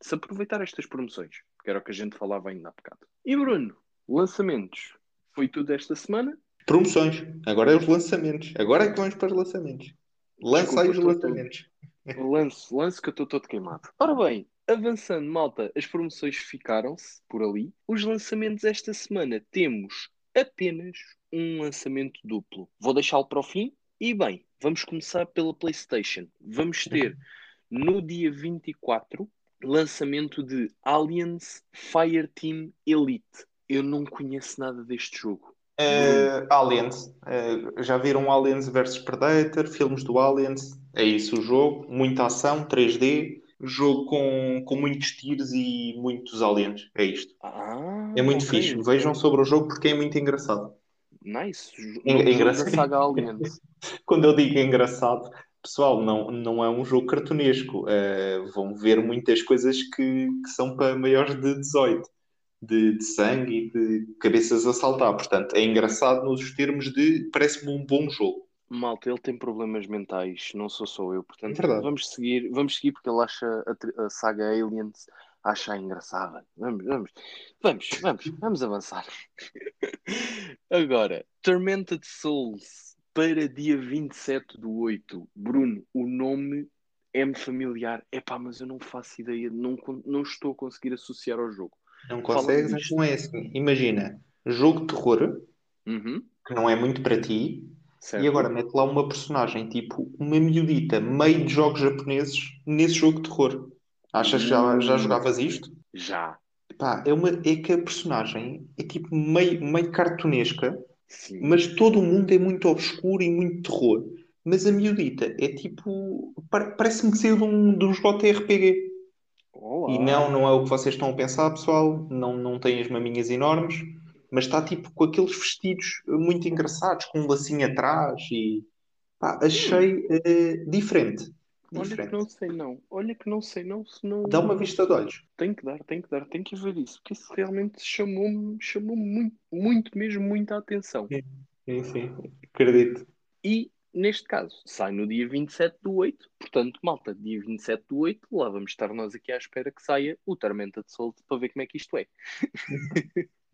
Speaker 3: se aproveitar estas promoções, que era o que a gente falava ainda há bocado. E Bruno, lançamentos. Foi tudo esta semana?
Speaker 4: Promoções. Agora é os lançamentos. Agora é que vamos para os lançamentos. Lança aí os lançamentos.
Speaker 3: Lance, lance que eu estou todo queimado. Ora bem, avançando, malta, as promoções ficaram-se por ali. Os lançamentos esta semana temos apenas um lançamento duplo. Vou deixá-lo para o fim. E bem, vamos começar pela PlayStation. Vamos ter no dia 24 lançamento de Aliens Fireteam Elite. Eu não conheço nada deste jogo.
Speaker 4: Eh, Aliens. Eh, já viram Aliens vs Predator? Filmes do Aliens? É isso o jogo. Muita ação, 3D. Jogo com, com muitos tiros e muitos aliens. É isto.
Speaker 3: Ah,
Speaker 4: É muito
Speaker 3: ok.
Speaker 4: fixe. Vejam sobre o jogo porque é muito engraçado.
Speaker 3: Nice.
Speaker 4: É- é engraçado. Quando eu digo engraçado, pessoal, não, não é um jogo cartunesco. Eh, vão ver muitas coisas que, que são para maiores de 18, de, de sangue e de cabeças a saltar. Portanto, é engraçado nos termos de parece-me um bom jogo.
Speaker 3: Malta, ele tem problemas mentais, não sou só eu. Portanto,
Speaker 4: É
Speaker 3: vamos seguir, vamos seguir porque ele acha a, a saga Aliens a achar engraçada. Vamos, vamos, vamos, vamos, vamos avançar. Agora, Tormented Souls para dia 27 do 8. Bruno, o nome é-me familiar. Epá, mas eu não faço ideia, não, não estou a conseguir associar ao jogo.
Speaker 4: Não consegues? Então é assim. Imagina, jogo de terror,
Speaker 3: Uhum,
Speaker 4: que não é muito para ti,
Speaker 3: certo.
Speaker 4: e agora mete lá uma personagem, tipo uma miudita, meio de jogos japoneses, nesse jogo de terror. Achas que já, já jogavas isto?
Speaker 3: Já,
Speaker 4: Pá, é, uma, é que a personagem é tipo meio, meio cartunesca,
Speaker 3: sim.
Speaker 4: mas todo o mundo é muito obscuro e muito terror. Mas a miudita é tipo. pa- Parece-me que saiu de um, de um JRPG.
Speaker 3: Olá.
Speaker 4: E não, não é o que vocês estão a pensar, pessoal. Não, não tem as maminhas enormes, mas está tipo com aqueles vestidos muito engraçados, com um lacinho atrás e pá, achei eh, diferente.
Speaker 3: Olha que não sei não. Olha que não sei não, se não...
Speaker 4: Dá uma vista de olhos.
Speaker 3: Tem que dar, tem que dar, tem que ver isso, porque isso realmente chamou-me, chamou-me muito, muito mesmo, muita atenção.
Speaker 4: Sim, sim, acredito.
Speaker 3: E, neste caso, sai no dia 27 do 8, portanto, malta, dia 27 do 8, lá vamos estar nós aqui à espera que saia o Tormenta de Souls para ver como é que isto é.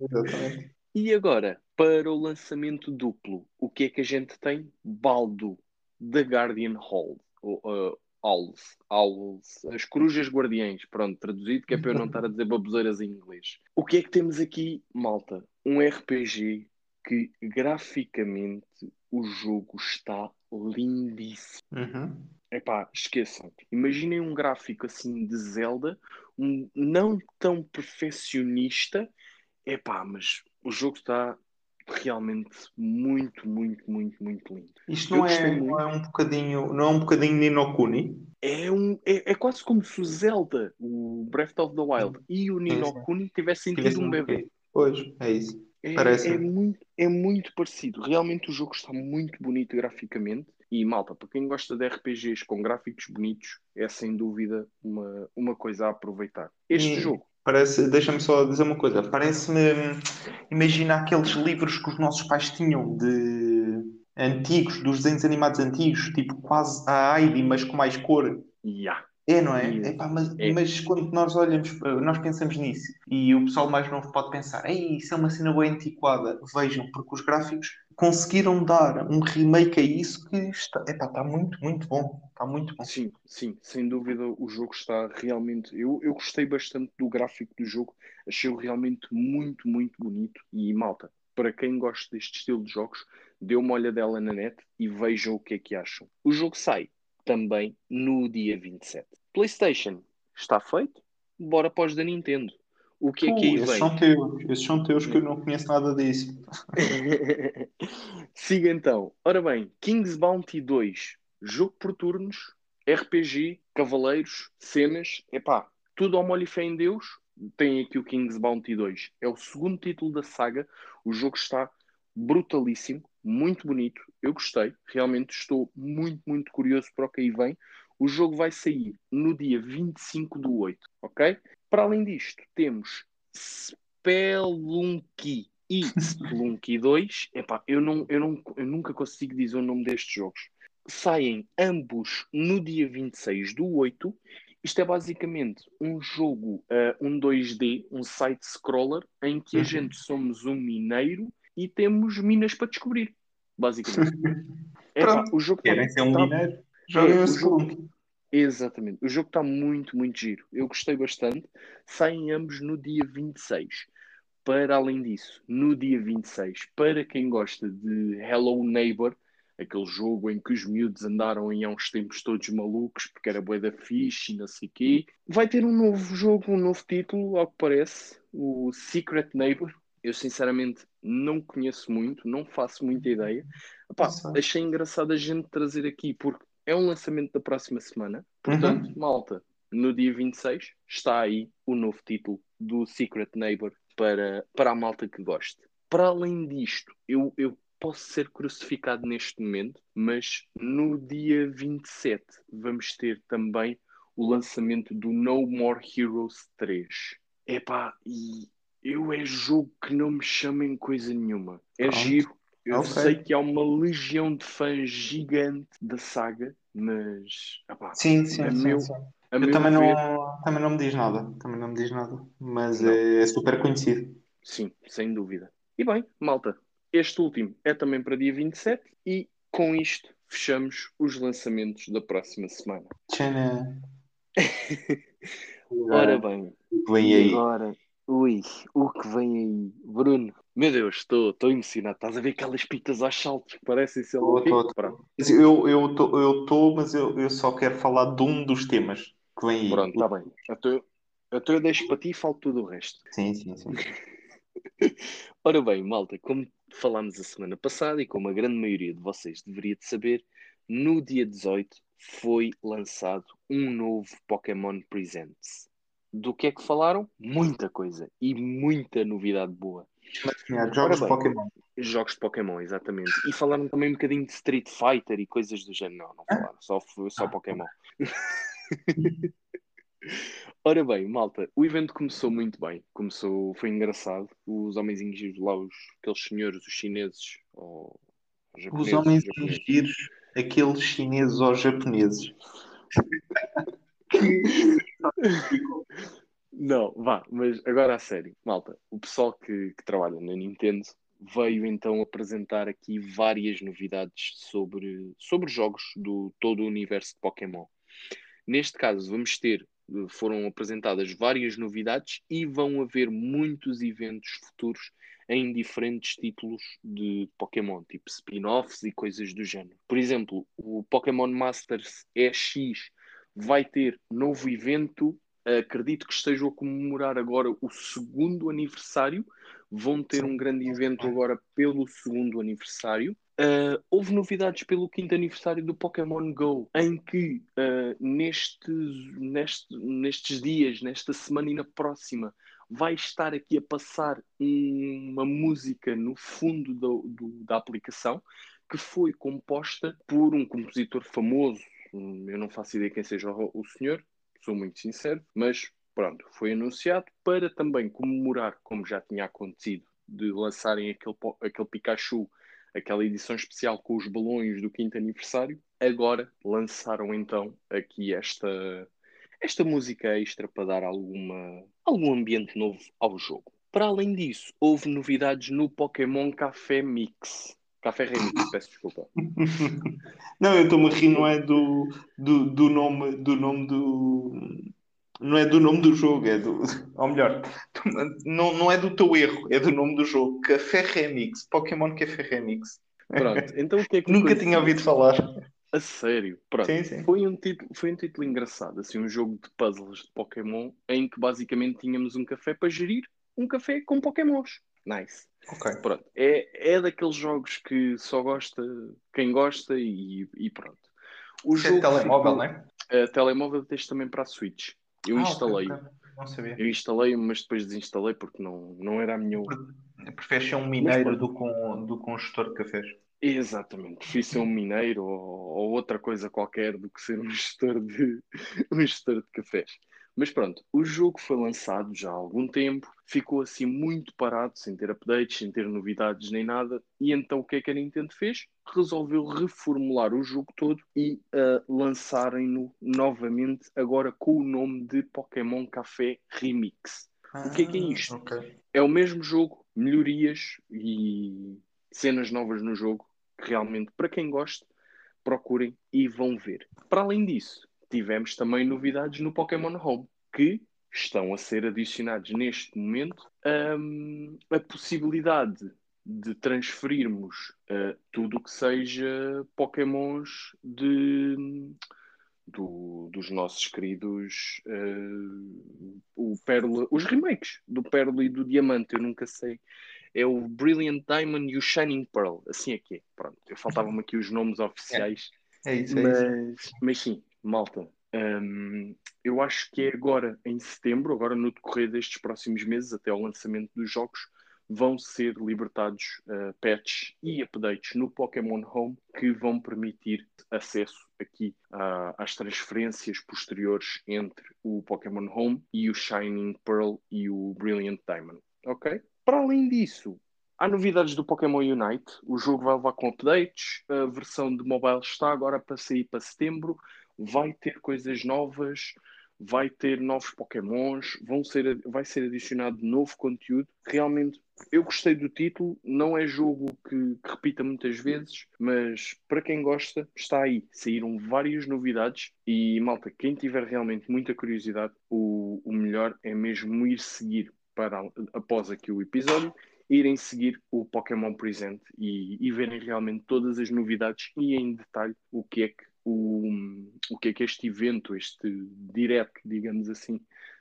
Speaker 4: Exatamente.
Speaker 3: E agora, para o lançamento duplo, o que é que a gente tem? Baldo, The Guardian Hall, ou, uh, Owls, Owls, as corujas guardiães, pronto, traduzido, que é para eu não estar a dizer baboseiras em inglês. O que é que temos aqui, malta? Um RPG que graficamente o jogo está lindíssimo.
Speaker 4: Uhum.
Speaker 3: Epá, esqueçam. Imaginem um gráfico assim de Zelda, um não tão perfeccionista. Epá, mas o jogo está realmente muito, muito, muito, muito lindo.
Speaker 4: Isto
Speaker 3: Eu
Speaker 4: não é,
Speaker 3: muito.
Speaker 4: não é um bocadinho, não é um bocadinho Nino Kuni?
Speaker 3: É, um, é, é quase como se o Zelda, o Breath of the Wild e o Nino
Speaker 4: sim.
Speaker 3: Kuni tivessem
Speaker 4: Tivesse
Speaker 3: tido um bebê.
Speaker 4: Pois, é isso.
Speaker 3: É,
Speaker 4: Parece.
Speaker 3: é muito, é muito parecido. Realmente o jogo está muito bonito graficamente. E malta, para quem gosta de RPGs com gráficos bonitos, é sem dúvida uma, uma coisa a aproveitar. Este
Speaker 4: E
Speaker 3: jogo,
Speaker 4: Parece, deixa-me só dizer uma coisa. Parece-me, imagina aqueles livros que os nossos pais tinham de antigos, dos desenhos animados antigos, tipo quase a Heidi, mas com mais cor.
Speaker 3: yeah,
Speaker 4: É, não é?
Speaker 3: Isso.
Speaker 4: Epá, mas,
Speaker 3: É.
Speaker 4: mas quando nós olhamos, nós pensamos nisso e o pessoal mais novo pode pensar, Ei, isso é uma cena bem antiquada. Vejam, porque os gráficos conseguiram dar um remake a isso que está, epá, está muito, muito bom. Está muito bom.
Speaker 3: sim, sim, sem dúvida o jogo está realmente. Eu, eu gostei bastante do gráfico do jogo, achei-o realmente muito, muito bonito. E malta, para quem gosta deste estilo de jogos, dê uma olhadela na net e vejam o que é que acham. O jogo sai também no dia 27. PlayStation está feito, bora para os da Nintendo. O que é que aí
Speaker 4: Uh, esses
Speaker 3: vem?
Speaker 4: são teus, esses são teus que eu não conheço nada disso.
Speaker 3: Siga então. Ora bem, King's Bounty 2, jogo por turnos, RPG, cavaleiros, cenas, epá, tudo ao molho e fé em Deus. Tem aqui o King's Bounty 2. É o segundo título da saga. O jogo está brutalíssimo, muito bonito. Eu gostei, realmente estou muito, muito curioso para o que aí vem. O jogo vai sair no dia 25 do 8, ok? Para além disto, temos Spelunky e Spelunky 2. Epá, eu, não, eu, não, eu nunca consigo dizer o nome destes jogos. Saem ambos no dia 26 do 8. Isto é basicamente um jogo, uh, um 2D, um side-scroller, em que a
Speaker 4: Uhum.
Speaker 3: gente somos um mineiro e temos minas para descobrir, basicamente. Epá, o jogo tá-
Speaker 4: Querem ser um
Speaker 3: tá-
Speaker 4: mineiro? Joguem
Speaker 3: É,
Speaker 4: o
Speaker 3: jogo-. Exatamente. O jogo está muito, muito giro. Eu gostei bastante. Saem ambos no dia 26. Para além disso, no dia 26, para quem gosta de Hello Neighbor, aquele jogo em que os miúdos andaram em há uns tempos todos malucos porque era bué da fixe e não sei o quê, vai ter um novo jogo, um novo título, ao que parece, o Secret Neighbor. Eu sinceramente não conheço muito, não faço muita ideia. Epá, achei engraçado a gente trazer aqui porque é um lançamento da próxima semana. Portanto, malta, no dia 26 está aí o novo título do Secret Neighbor para, para a malta que goste. Para além disto, eu, eu posso ser crucificado neste momento, mas no dia 27 vamos ter também o lançamento do No More Heroes 3. Epá, e eu é jogo que não me chama em coisa nenhuma. É
Speaker 4: Pronto.
Speaker 3: giro. Eu
Speaker 4: Ok.
Speaker 3: sei que há uma legião de fãs gigante da saga, mas epá,
Speaker 4: Sim, sim,
Speaker 3: É
Speaker 4: sim,
Speaker 3: meu-
Speaker 4: sim.
Speaker 3: A
Speaker 4: Eu também
Speaker 3: ver,
Speaker 4: não, também não me diz nada. Também não me diz nada. Mas é, é super conhecido.
Speaker 3: Sim, sem dúvida. E bem, malta, este último é também para dia 27 e com isto fechamos os lançamentos da próxima semana.
Speaker 4: Tchana.
Speaker 3: Ora bem,
Speaker 4: Vem
Speaker 3: e
Speaker 4: aí.
Speaker 3: agora, ui, o que vem aí? Bruno, meu Deus, estou estou emocionado. Estás a ver aquelas pitas aos saltos que parecem ser
Speaker 4: tô, tô. Mas Eu eu tô, eu tô, mas eu, eu só quero falar de um dos temas que vem aí.
Speaker 3: pronto, está bem. Então, então eu deixo para ti e falo tudo o resto.
Speaker 4: Sim, sim, sim.
Speaker 3: Ora bem, malta, como falámos a semana passada e como a grande maioria de vocês deveria de saber, no dia 18 foi lançado um novo Pokémon Presents. Do que é que falaram? Muita coisa e muita novidade boa.
Speaker 4: Tinha Jogos de
Speaker 3: Ora bem.
Speaker 4: Pokémon.
Speaker 3: Jogos de Pokémon, exatamente. E falaram também um bocadinho de Street Fighter e coisas do género. Não, não falaram, só, só
Speaker 4: Ah.
Speaker 3: Pokémon. Ora bem, malta, o evento começou muito bem. Começou, foi engraçado. Os homenzinhos lá, os, aqueles senhores, os chineses, ou os
Speaker 4: Os
Speaker 3: japoneses,
Speaker 4: homens
Speaker 3: os japoneses.
Speaker 4: giros, aqueles chineses ou japoneses.
Speaker 3: Não, vá, mas agora a sério, malta, o pessoal que, que trabalha na Nintendo veio então apresentar aqui várias novidades sobre, sobre jogos do todo o universo de Pokémon. Neste caso, vamos ter, foram apresentadas várias novidades e vão haver muitos eventos futuros em diferentes títulos de Pokémon, tipo spin-offs e coisas do género. Por exemplo, o Pokémon Masters EX vai ter novo evento acredito que estejam a comemorar agora o segundo aniversário. Vão ter um grande evento agora pelo segundo aniversário. Uh, houve novidades pelo quinto aniversário do Pokémon Go, em que uh, nestes, neste, nestes dias, nesta semana e na próxima, vai estar aqui a passar um- uma música no fundo do- do- da aplicação que foi composta por um compositor famoso. Hum, Eu não faço ideia quem seja o, o senhor, sou muito sincero, mas pronto, foi anunciado para também comemorar, como já tinha acontecido, de lançarem aquele, aquele Pikachu, aquela edição especial com os balões do quinto aniversário. Agora lançaram então aqui esta, esta música extra para dar alguma, algum ambiente novo ao jogo. Para além disso, houve novidades no Pokémon Café Mix. Café Remix, peço desculpa.
Speaker 4: Não, eu estou-me a rir, não é do, do, do nome do nome do. Não é do nome do jogo, é do. Ou melhor, não, não é do teu erro, é do nome do jogo. Café Remix, Pokémon Café Remix.
Speaker 3: Pronto, então o que é que
Speaker 4: Nunca tinha ouvido falar.
Speaker 3: A sério, pronto.
Speaker 4: Sim, sim.
Speaker 3: Foi um título, foi um título engraçado, assim, um jogo de puzzles de Pokémon em que basicamente tínhamos um café para gerir, um café com Pokémons. Nice.
Speaker 4: Ok.
Speaker 3: Pronto, é, é daqueles jogos que só gosta quem gosta e, e pronto. O
Speaker 4: Isso é de telemóvel,
Speaker 3: ficou-
Speaker 4: não é?
Speaker 3: Eh, telemóvel tens também para a Switch. Eu
Speaker 4: Ah,
Speaker 3: instalei,
Speaker 4: ok. Não sabia.
Speaker 3: eu instalei, mas depois desinstalei porque não, não era a minha.
Speaker 4: Preferes ser um mineiro do que um, do que um gestor de cafés.
Speaker 3: Exatamente, prefiro ser um mineiro ou, ou outra coisa qualquer do que ser um gestor de, um gestor de cafés. Mas pronto, o jogo foi lançado já há algum tempo, ficou assim muito parado, sem ter updates, sem ter novidades nem nada, e então o que é que a Nintendo fez? Resolveu reformular o jogo todo e ah, lançarem-no novamente, agora com o nome de Pokémon Café Remix. O que é que é isto?
Speaker 4: Ah, ok.
Speaker 3: É o mesmo jogo, melhorias e cenas novas no jogo, que realmente, para quem gosta, procurem e vão ver. Para além disso, tivemos também novidades no Pokémon Home, que estão a ser adicionados neste momento hum, a possibilidade de transferirmos uh, tudo o que seja Pokémons de, do- dos nossos queridos uh, o Pérola, os remakes do Pérola e do Diamante, eu nunca sei. É o Brilliant Diamond e o Shining Pearl, assim é que é. Pronto, eu faltavam-me aqui os nomes oficiais.
Speaker 4: É isso, é isso.
Speaker 3: Mas, mas sim, malta, hum, eu acho que é agora em setembro, agora no decorrer destes próximos meses, até ao lançamento dos jogos, vão ser libertados uh, patches e updates no Pokémon Home que vão permitir acesso aqui ah, às transferências posteriores entre o Pokémon Home e o Shining Pearl e o Brilliant Diamond. Ok? Para além disso, Há novidades do Pokémon Unite. O jogo vai levar com updates. A versão de mobile está agora para sair para setembro. Vai ter coisas novas. vai ter novos Pokémons, vão ser, vai ser adicionado novo conteúdo. Realmente, eu gostei do título. Não é jogo que, que repita muitas vezes, mas para quem gosta, está aí. Saíram várias novidades e, malta, quem tiver realmente muita curiosidade, o, o melhor é mesmo ir seguir para após aqui o episódio irem seguir o Pokémon Present e, e, verem realmente todas as novidades e em detalhe o que é que o, o que é que este evento, este direct, digamos assim,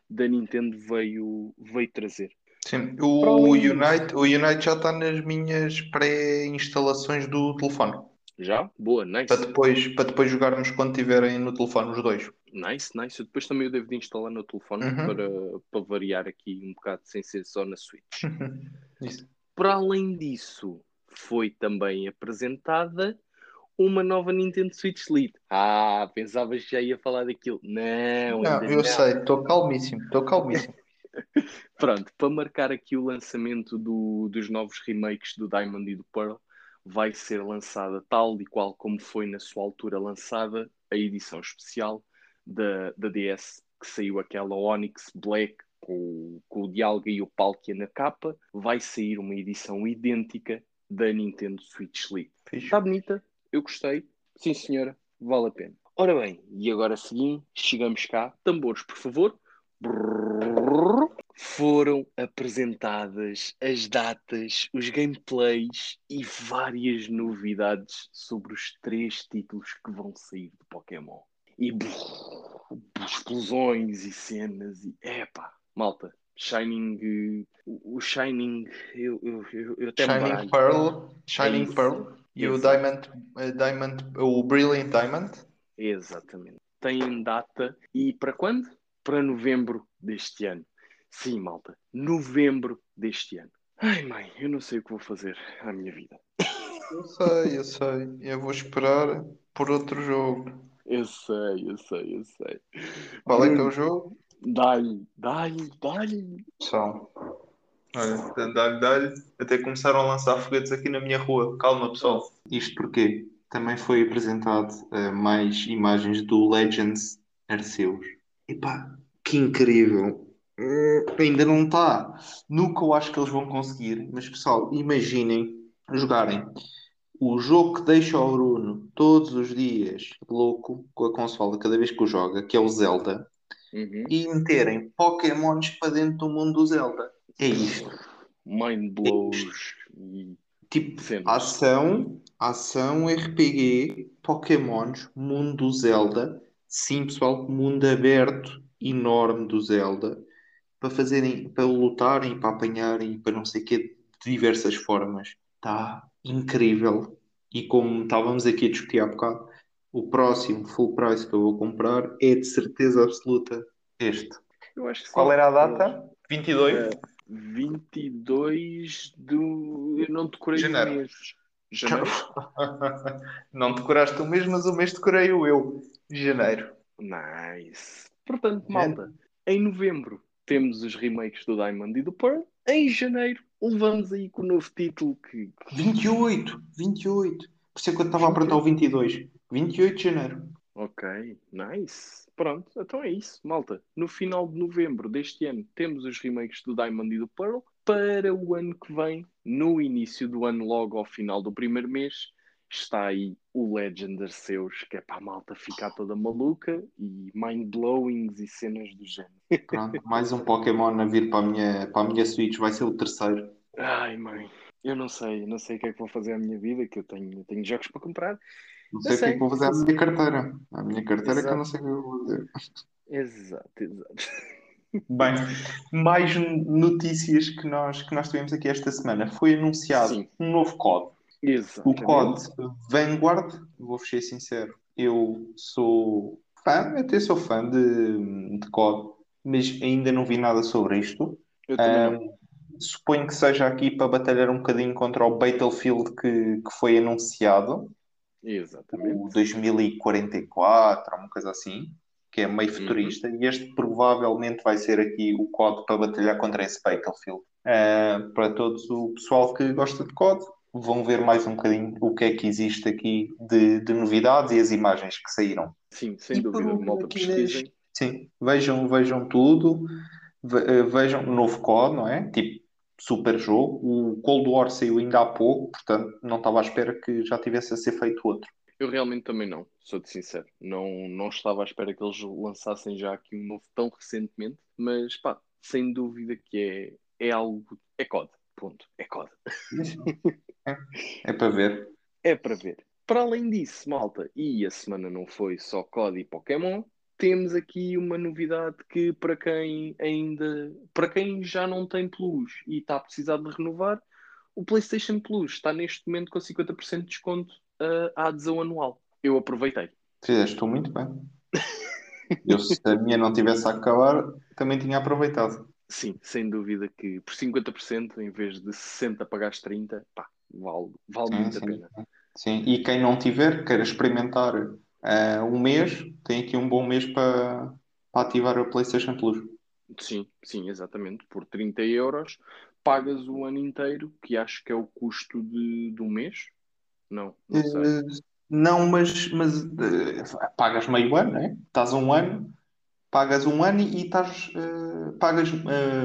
Speaker 3: da Nintendo veio, veio trazer.
Speaker 4: Sim, o Unite, o Unite já está nas minhas pré-instalações do telefone.
Speaker 3: Já? Boa, nice.
Speaker 4: Para depois, para depois jogarmos quando tiverem no telefone os dois.
Speaker 3: Nice, nice. Eu depois também eu devo de instalar no telefone uhum. para, para variar aqui um bocado sem ser só na Switch.
Speaker 4: Isso.
Speaker 3: Para além disso, foi também apresentada uma nova Nintendo Switch Lite. Ah, pensavas que já ia falar daquilo. Não,
Speaker 4: não eu não. sei, estou calmíssimo, estou calmíssimo.
Speaker 3: Pronto, para marcar aqui o lançamento do, dos novos remakes do Diamond e do Pearl, vai ser lançada tal e qual como foi na sua altura lançada a edição especial da, da DS, que saiu aquela Onyx Black com, com o Dialga e o Palkia na capa, vai sair uma edição idêntica da Nintendo Switch Lite. Está bonita, eu gostei, sim senhora, vale a pena. Ora bem, e agora sim, chegamos cá. Tambores, por favor. Foram apresentadas as datas, os gameplays e várias novidades sobre os três títulos que vão sair de Pokémon. E explosões e cenas e epá, malta, Shining, o Shining, eu, eu, eu, eu até
Speaker 4: Shining Pearl, Shining é Pearl e o Diamond, uh, Diamond, o Brilliant Diamond.
Speaker 3: Exatamente. Tem data e para quando? Para novembro deste ano. Sim, malta, novembro deste ano. Ai, mãe, eu não sei o que vou fazer à minha vida.
Speaker 4: Eu sei, eu sei. Eu vou esperar por outro jogo.
Speaker 3: Eu sei, eu sei, eu sei.
Speaker 4: Qual é que é o jogo?
Speaker 3: Dá-lhe, dá-lhe, dá-lhe.
Speaker 4: Pessoal, olha, dá-lhe, dá-lhe. Até começaram a lançar foguetes aqui na minha rua. Calma, pessoal. Isto porque também foi apresentado uh, mais imagens do Legends Arceus. Epá, que incrível. Uh, ainda não está. Nunca eu acho que eles vão conseguir. Mas, pessoal, imaginem jogarem o jogo que deixa o Bruno todos os dias louco com a consola cada vez que o joga, que é o Zelda
Speaker 3: uhum.
Speaker 4: e meterem Pokémons para dentro do mundo do Zelda. É isto.
Speaker 3: Mind blows.
Speaker 4: É tipo, ação, ação, RPG, Pokémons, mundo do Zelda. Sim, pessoal, mundo aberto enorme do Zelda para fazerem, para lutarem, para apanharem, para não sei o que, de diversas formas. Está incrível. E como estávamos aqui a discutir há bocado, o próximo full price que eu vou comprar é de certeza absoluta este. Qual era a data? 22?
Speaker 3: É, 22 do. Eu não decorei Janeiro. o mês. Janeiro?
Speaker 4: não decoraste o mês, mas o mês decorei o eu. Janeiro.
Speaker 3: Nice. Portanto, malta, em novembro temos os remakes do Diamond e do Pearl. Em janeiro levamos aí com o novo título que.
Speaker 4: 28! 28! Por isso é que eu estava a apertar o 22. 28 de janeiro.
Speaker 3: Ok, nice. Pronto, então é isso, malta. No final de novembro deste ano temos os remakes do Diamond e do Pearl. Para o ano que vem, no início do ano, logo ao final do primeiro mês, está aí o Legend Arceus, que é para a malta ficar toda maluca e mind-blowings e cenas do género.
Speaker 4: Pronto, mais um Pokémon a vir para a minha, para a minha Switch, vai ser o terceiro.
Speaker 3: Ai, mãe, eu não sei, não sei o que é que vou fazer à minha vida, que eu tenho, tenho jogos para comprar
Speaker 4: não sei o que é que vou fazer à minha carteira. A minha carteira é que eu não sei o que eu vou fazer.
Speaker 3: Exato, exato.
Speaker 4: Bem, mais notícias que nós, que nós tivemos aqui esta semana. Foi anunciado Sim. um novo COD.
Speaker 3: Exato.
Speaker 4: O COD Vanguard, vou ser sincero, eu sou fã, até sou fã de, de COD, mas ainda não vi nada sobre isto.
Speaker 3: Eu também um,
Speaker 4: Suponho que seja aqui para batalhar um bocadinho contra o Battlefield que, que foi anunciado.
Speaker 3: Exatamente.
Speaker 4: O 2044, uma coisa assim, que é meio futurista, uhum. e este provavelmente vai ser aqui o COD para batalhar contra esse Battlefield. Uh, para todos o pessoal que gosta de COD, vão ver mais um bocadinho o que é que existe aqui de, de novidades e as imagens que saíram.
Speaker 3: Sim, sem e dúvida, malta pesquisem.
Speaker 4: Sim, vejam, vejam tudo, eh, vejam o novo COD, não é? Tipo, super jogo. O Cold War saiu ainda há pouco, portanto, não estava à espera que já tivesse a ser feito outro.
Speaker 3: Eu realmente também não, sou-te sincero. Não, não estava à espera que eles lançassem já aqui um novo tão recentemente, mas pá, sem dúvida que é, é algo. É COD, ponto. É COD.
Speaker 4: É, é para ver.
Speaker 3: É para ver. Para além disso, malta, e a semana não foi só COD e Pokémon, temos aqui uma novidade que para quem ainda, para quem já não tem Plus e está a precisar de renovar, o PlayStation Plus está neste momento com 50% de desconto uh, à adesão anual. Eu aproveitei.
Speaker 4: Fizeste tu muito bem. Eu, se a minha não tivesse a acabar, também tinha aproveitado.
Speaker 3: Sim, sem dúvida que por 50% em vez de 60 pagares 30, pá, vale, vale
Speaker 4: Sim,
Speaker 3: muito a
Speaker 4: sim,
Speaker 3: pena.
Speaker 4: sim. E quem não tiver, queira experimentar ah, um mês, tem aqui um bom mês para, para ativar o PlayStation Plus.
Speaker 3: Sim, sim, exatamente. Por 30 euros pagas o ano inteiro, que acho que é o custo de, do mês. Não, não sei.
Speaker 4: Eh, Não, mas, mas eh, pagas meio ano, né? Estás um ano, pagas um ano e estás, eh, pagas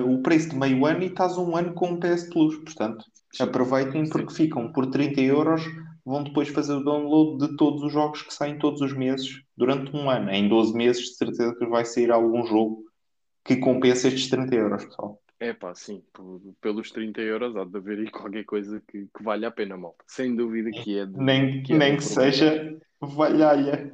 Speaker 4: o preço de meio ano e estás um ano com o PS Plus. Portanto, aproveitem porque ficam por 30 euros, vão depois fazer o download de todos os jogos que saem todos os meses durante um ano. Em 12 meses, de certeza que vai sair algum jogo que compensa estes 30 euros, pessoal.
Speaker 3: É pá, sim, pelos 30 euros há de haver aí qualquer coisa que, que valha a pena, malta. Sem dúvida que é de,
Speaker 4: Nem,
Speaker 3: que, é
Speaker 4: nem que seja valhalha.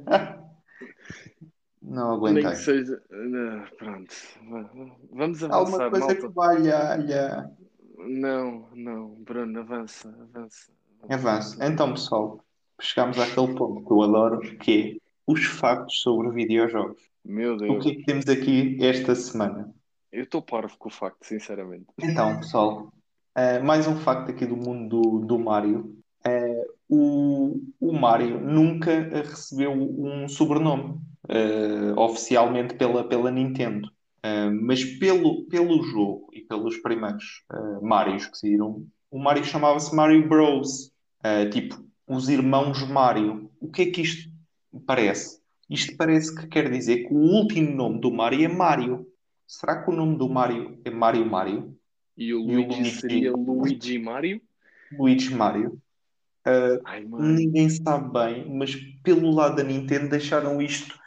Speaker 4: Não
Speaker 3: Nem
Speaker 4: aguentei.
Speaker 3: que seja. Ah, Pronto, Va- vamos
Speaker 4: Alguma
Speaker 3: avançar,
Speaker 4: coisa
Speaker 3: malta.
Speaker 4: que valhalha.
Speaker 3: Não, não, Bruno, avança, avança.
Speaker 4: Avanço. Então, pessoal, chegamos àquele ponto que eu adoro, que é os factos sobre videojogos.
Speaker 3: Meu
Speaker 4: O
Speaker 3: Deus,
Speaker 4: que é que temos aqui esta semana?
Speaker 3: eu estou parvo com o facto, sinceramente.
Speaker 4: Então, pessoal, eh, mais um facto aqui do mundo do, do Mario. Eh, o, o Mario nunca recebeu um sobrenome eh, oficialmente pela, pela Nintendo. Mas pelo, pelo jogo e pelos primeiros Marios que saíram, o Mario chamava-se Mario Bros. Eh, tipo, os irmãos Mario. O que é que isto parece? Isto parece que quer dizer que o último nome do Mario é Mario. Será que o nome do Mario é Mario Mario?
Speaker 3: E o
Speaker 4: E o
Speaker 3: Luigi
Speaker 4: Luigi?
Speaker 3: seria Luigi Mario?
Speaker 4: Luigi Mario?
Speaker 3: Ai, mano.
Speaker 4: Ninguém sabe bem, mas pelo lado da Nintendo deixaram isto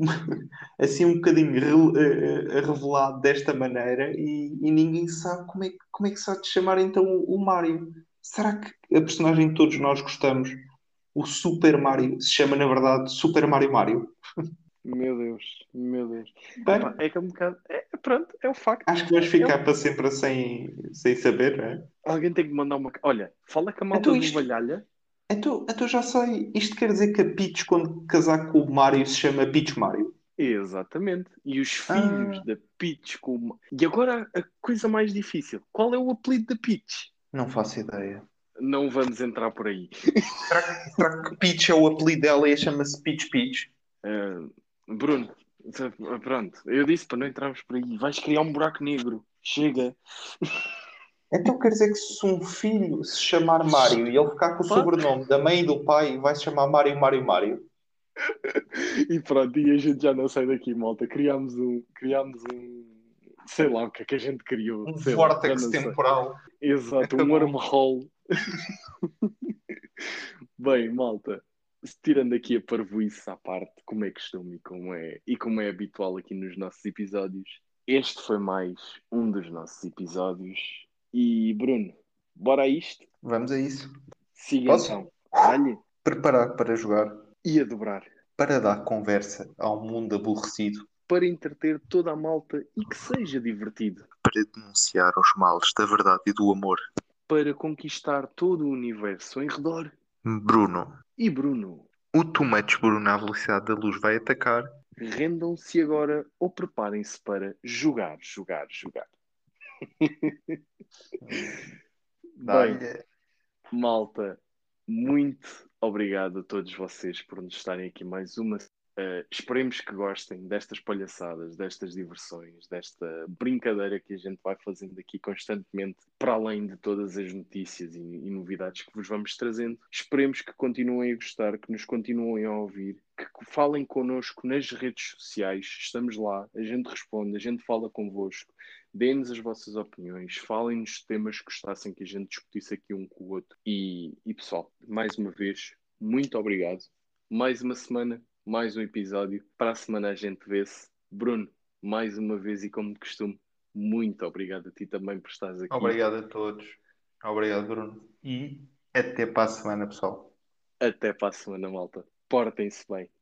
Speaker 4: assim um bocadinho eh, eh, revelado desta maneira e, e ninguém sabe como é, que- como é que se há de chamar então o, Mario. Será que a personagem que todos nós gostamos, o Super Mario, se chama na verdade Super Mario Mario?
Speaker 3: Meu Deus, meu Deus. É que é um bocado. É, pronto, é o facto.
Speaker 4: acho que vamos ficar para sempre sem, sem saber, não é?
Speaker 3: Alguém tem que mandar uma. Olha, fala com a malta
Speaker 4: Então
Speaker 3: do
Speaker 4: isto-
Speaker 3: Valhalha.
Speaker 4: Então, então já sei. Isto quer dizer que a Peach, quando casar com o Mario, se chama Peach Mario?
Speaker 3: Exatamente. E os
Speaker 4: Ah.
Speaker 3: filhos da Peach com. uma- E agora a coisa mais difícil: qual é o apelido da Peach?
Speaker 4: Não faço ideia.
Speaker 3: Não vamos entrar por aí.
Speaker 4: Será que, será que Peach é o apelido dela e chama-se Peach Peach?
Speaker 3: Ah, Bruno, pronto, eu disse para não entrarmos por aí. Vais criar um buraco negro. Chega.
Speaker 4: Então quer dizer que se um filho se chamar Mário e ele ficar com o
Speaker 3: Pá.
Speaker 4: sobrenome da mãe e do pai, vai se chamar Mário Mário Mário?
Speaker 3: E pronto, e a gente já não sai daqui, malta. Criámos um. Criámos um. Sei lá o que é que a gente criou.
Speaker 4: Um
Speaker 3: sei lá,
Speaker 4: vórtex temporal.
Speaker 3: Exato, um
Speaker 4: Acabou.
Speaker 3: wormhole. Bem, malta, tirando aqui a parvoíce à parte, como é costume e como é, e como é habitual aqui nos nossos episódios, este foi mais um dos nossos episódios. E Bruno, bora a isto?
Speaker 4: Vamos a isso.
Speaker 3: Siga
Speaker 4: Posso?
Speaker 3: então. Olhe
Speaker 4: Preparar para jogar,
Speaker 3: e a dobrar.
Speaker 4: para dar conversa ao mundo aborrecido,
Speaker 3: Para entreter toda a malta e que seja divertido.
Speaker 4: para denunciar os males da verdade e do amor.
Speaker 3: Para conquistar todo o universo em redor.
Speaker 4: Bruno,
Speaker 3: E Bruno,
Speaker 4: o Tomates Bruno à velocidade da luz vai atacar.
Speaker 3: rendam-se agora ou preparem-se para jogar, jogar, jogar. Bem, malta, muito obrigado a todos vocês por nos estarem aqui mais uma Uh, esperemos que gostem destas palhaçadas, destas diversões, desta brincadeira que a gente vai fazendo aqui constantemente, para além de todas as notícias e, e novidades que vos vamos trazendo. Esperemos que continuem a gostar, que nos continuem a ouvir, que falem connosco nas redes sociais. Estamos lá, a gente responde, a gente fala convosco, deem-nos as vossas opiniões, falem-nos de temas que gostassem que a gente discutisse aqui um com o outro. E, e pessoal, mais uma vez, muito obrigado. Mais uma semana mais um episódio. Para a semana a gente vê-se. Bruno, mais uma vez e como de costume, muito obrigado a ti também por estares aqui.
Speaker 4: Obrigado a todos. Obrigado, Bruno. E até para a semana, pessoal.
Speaker 3: Até para a semana, malta. Portem-se bem.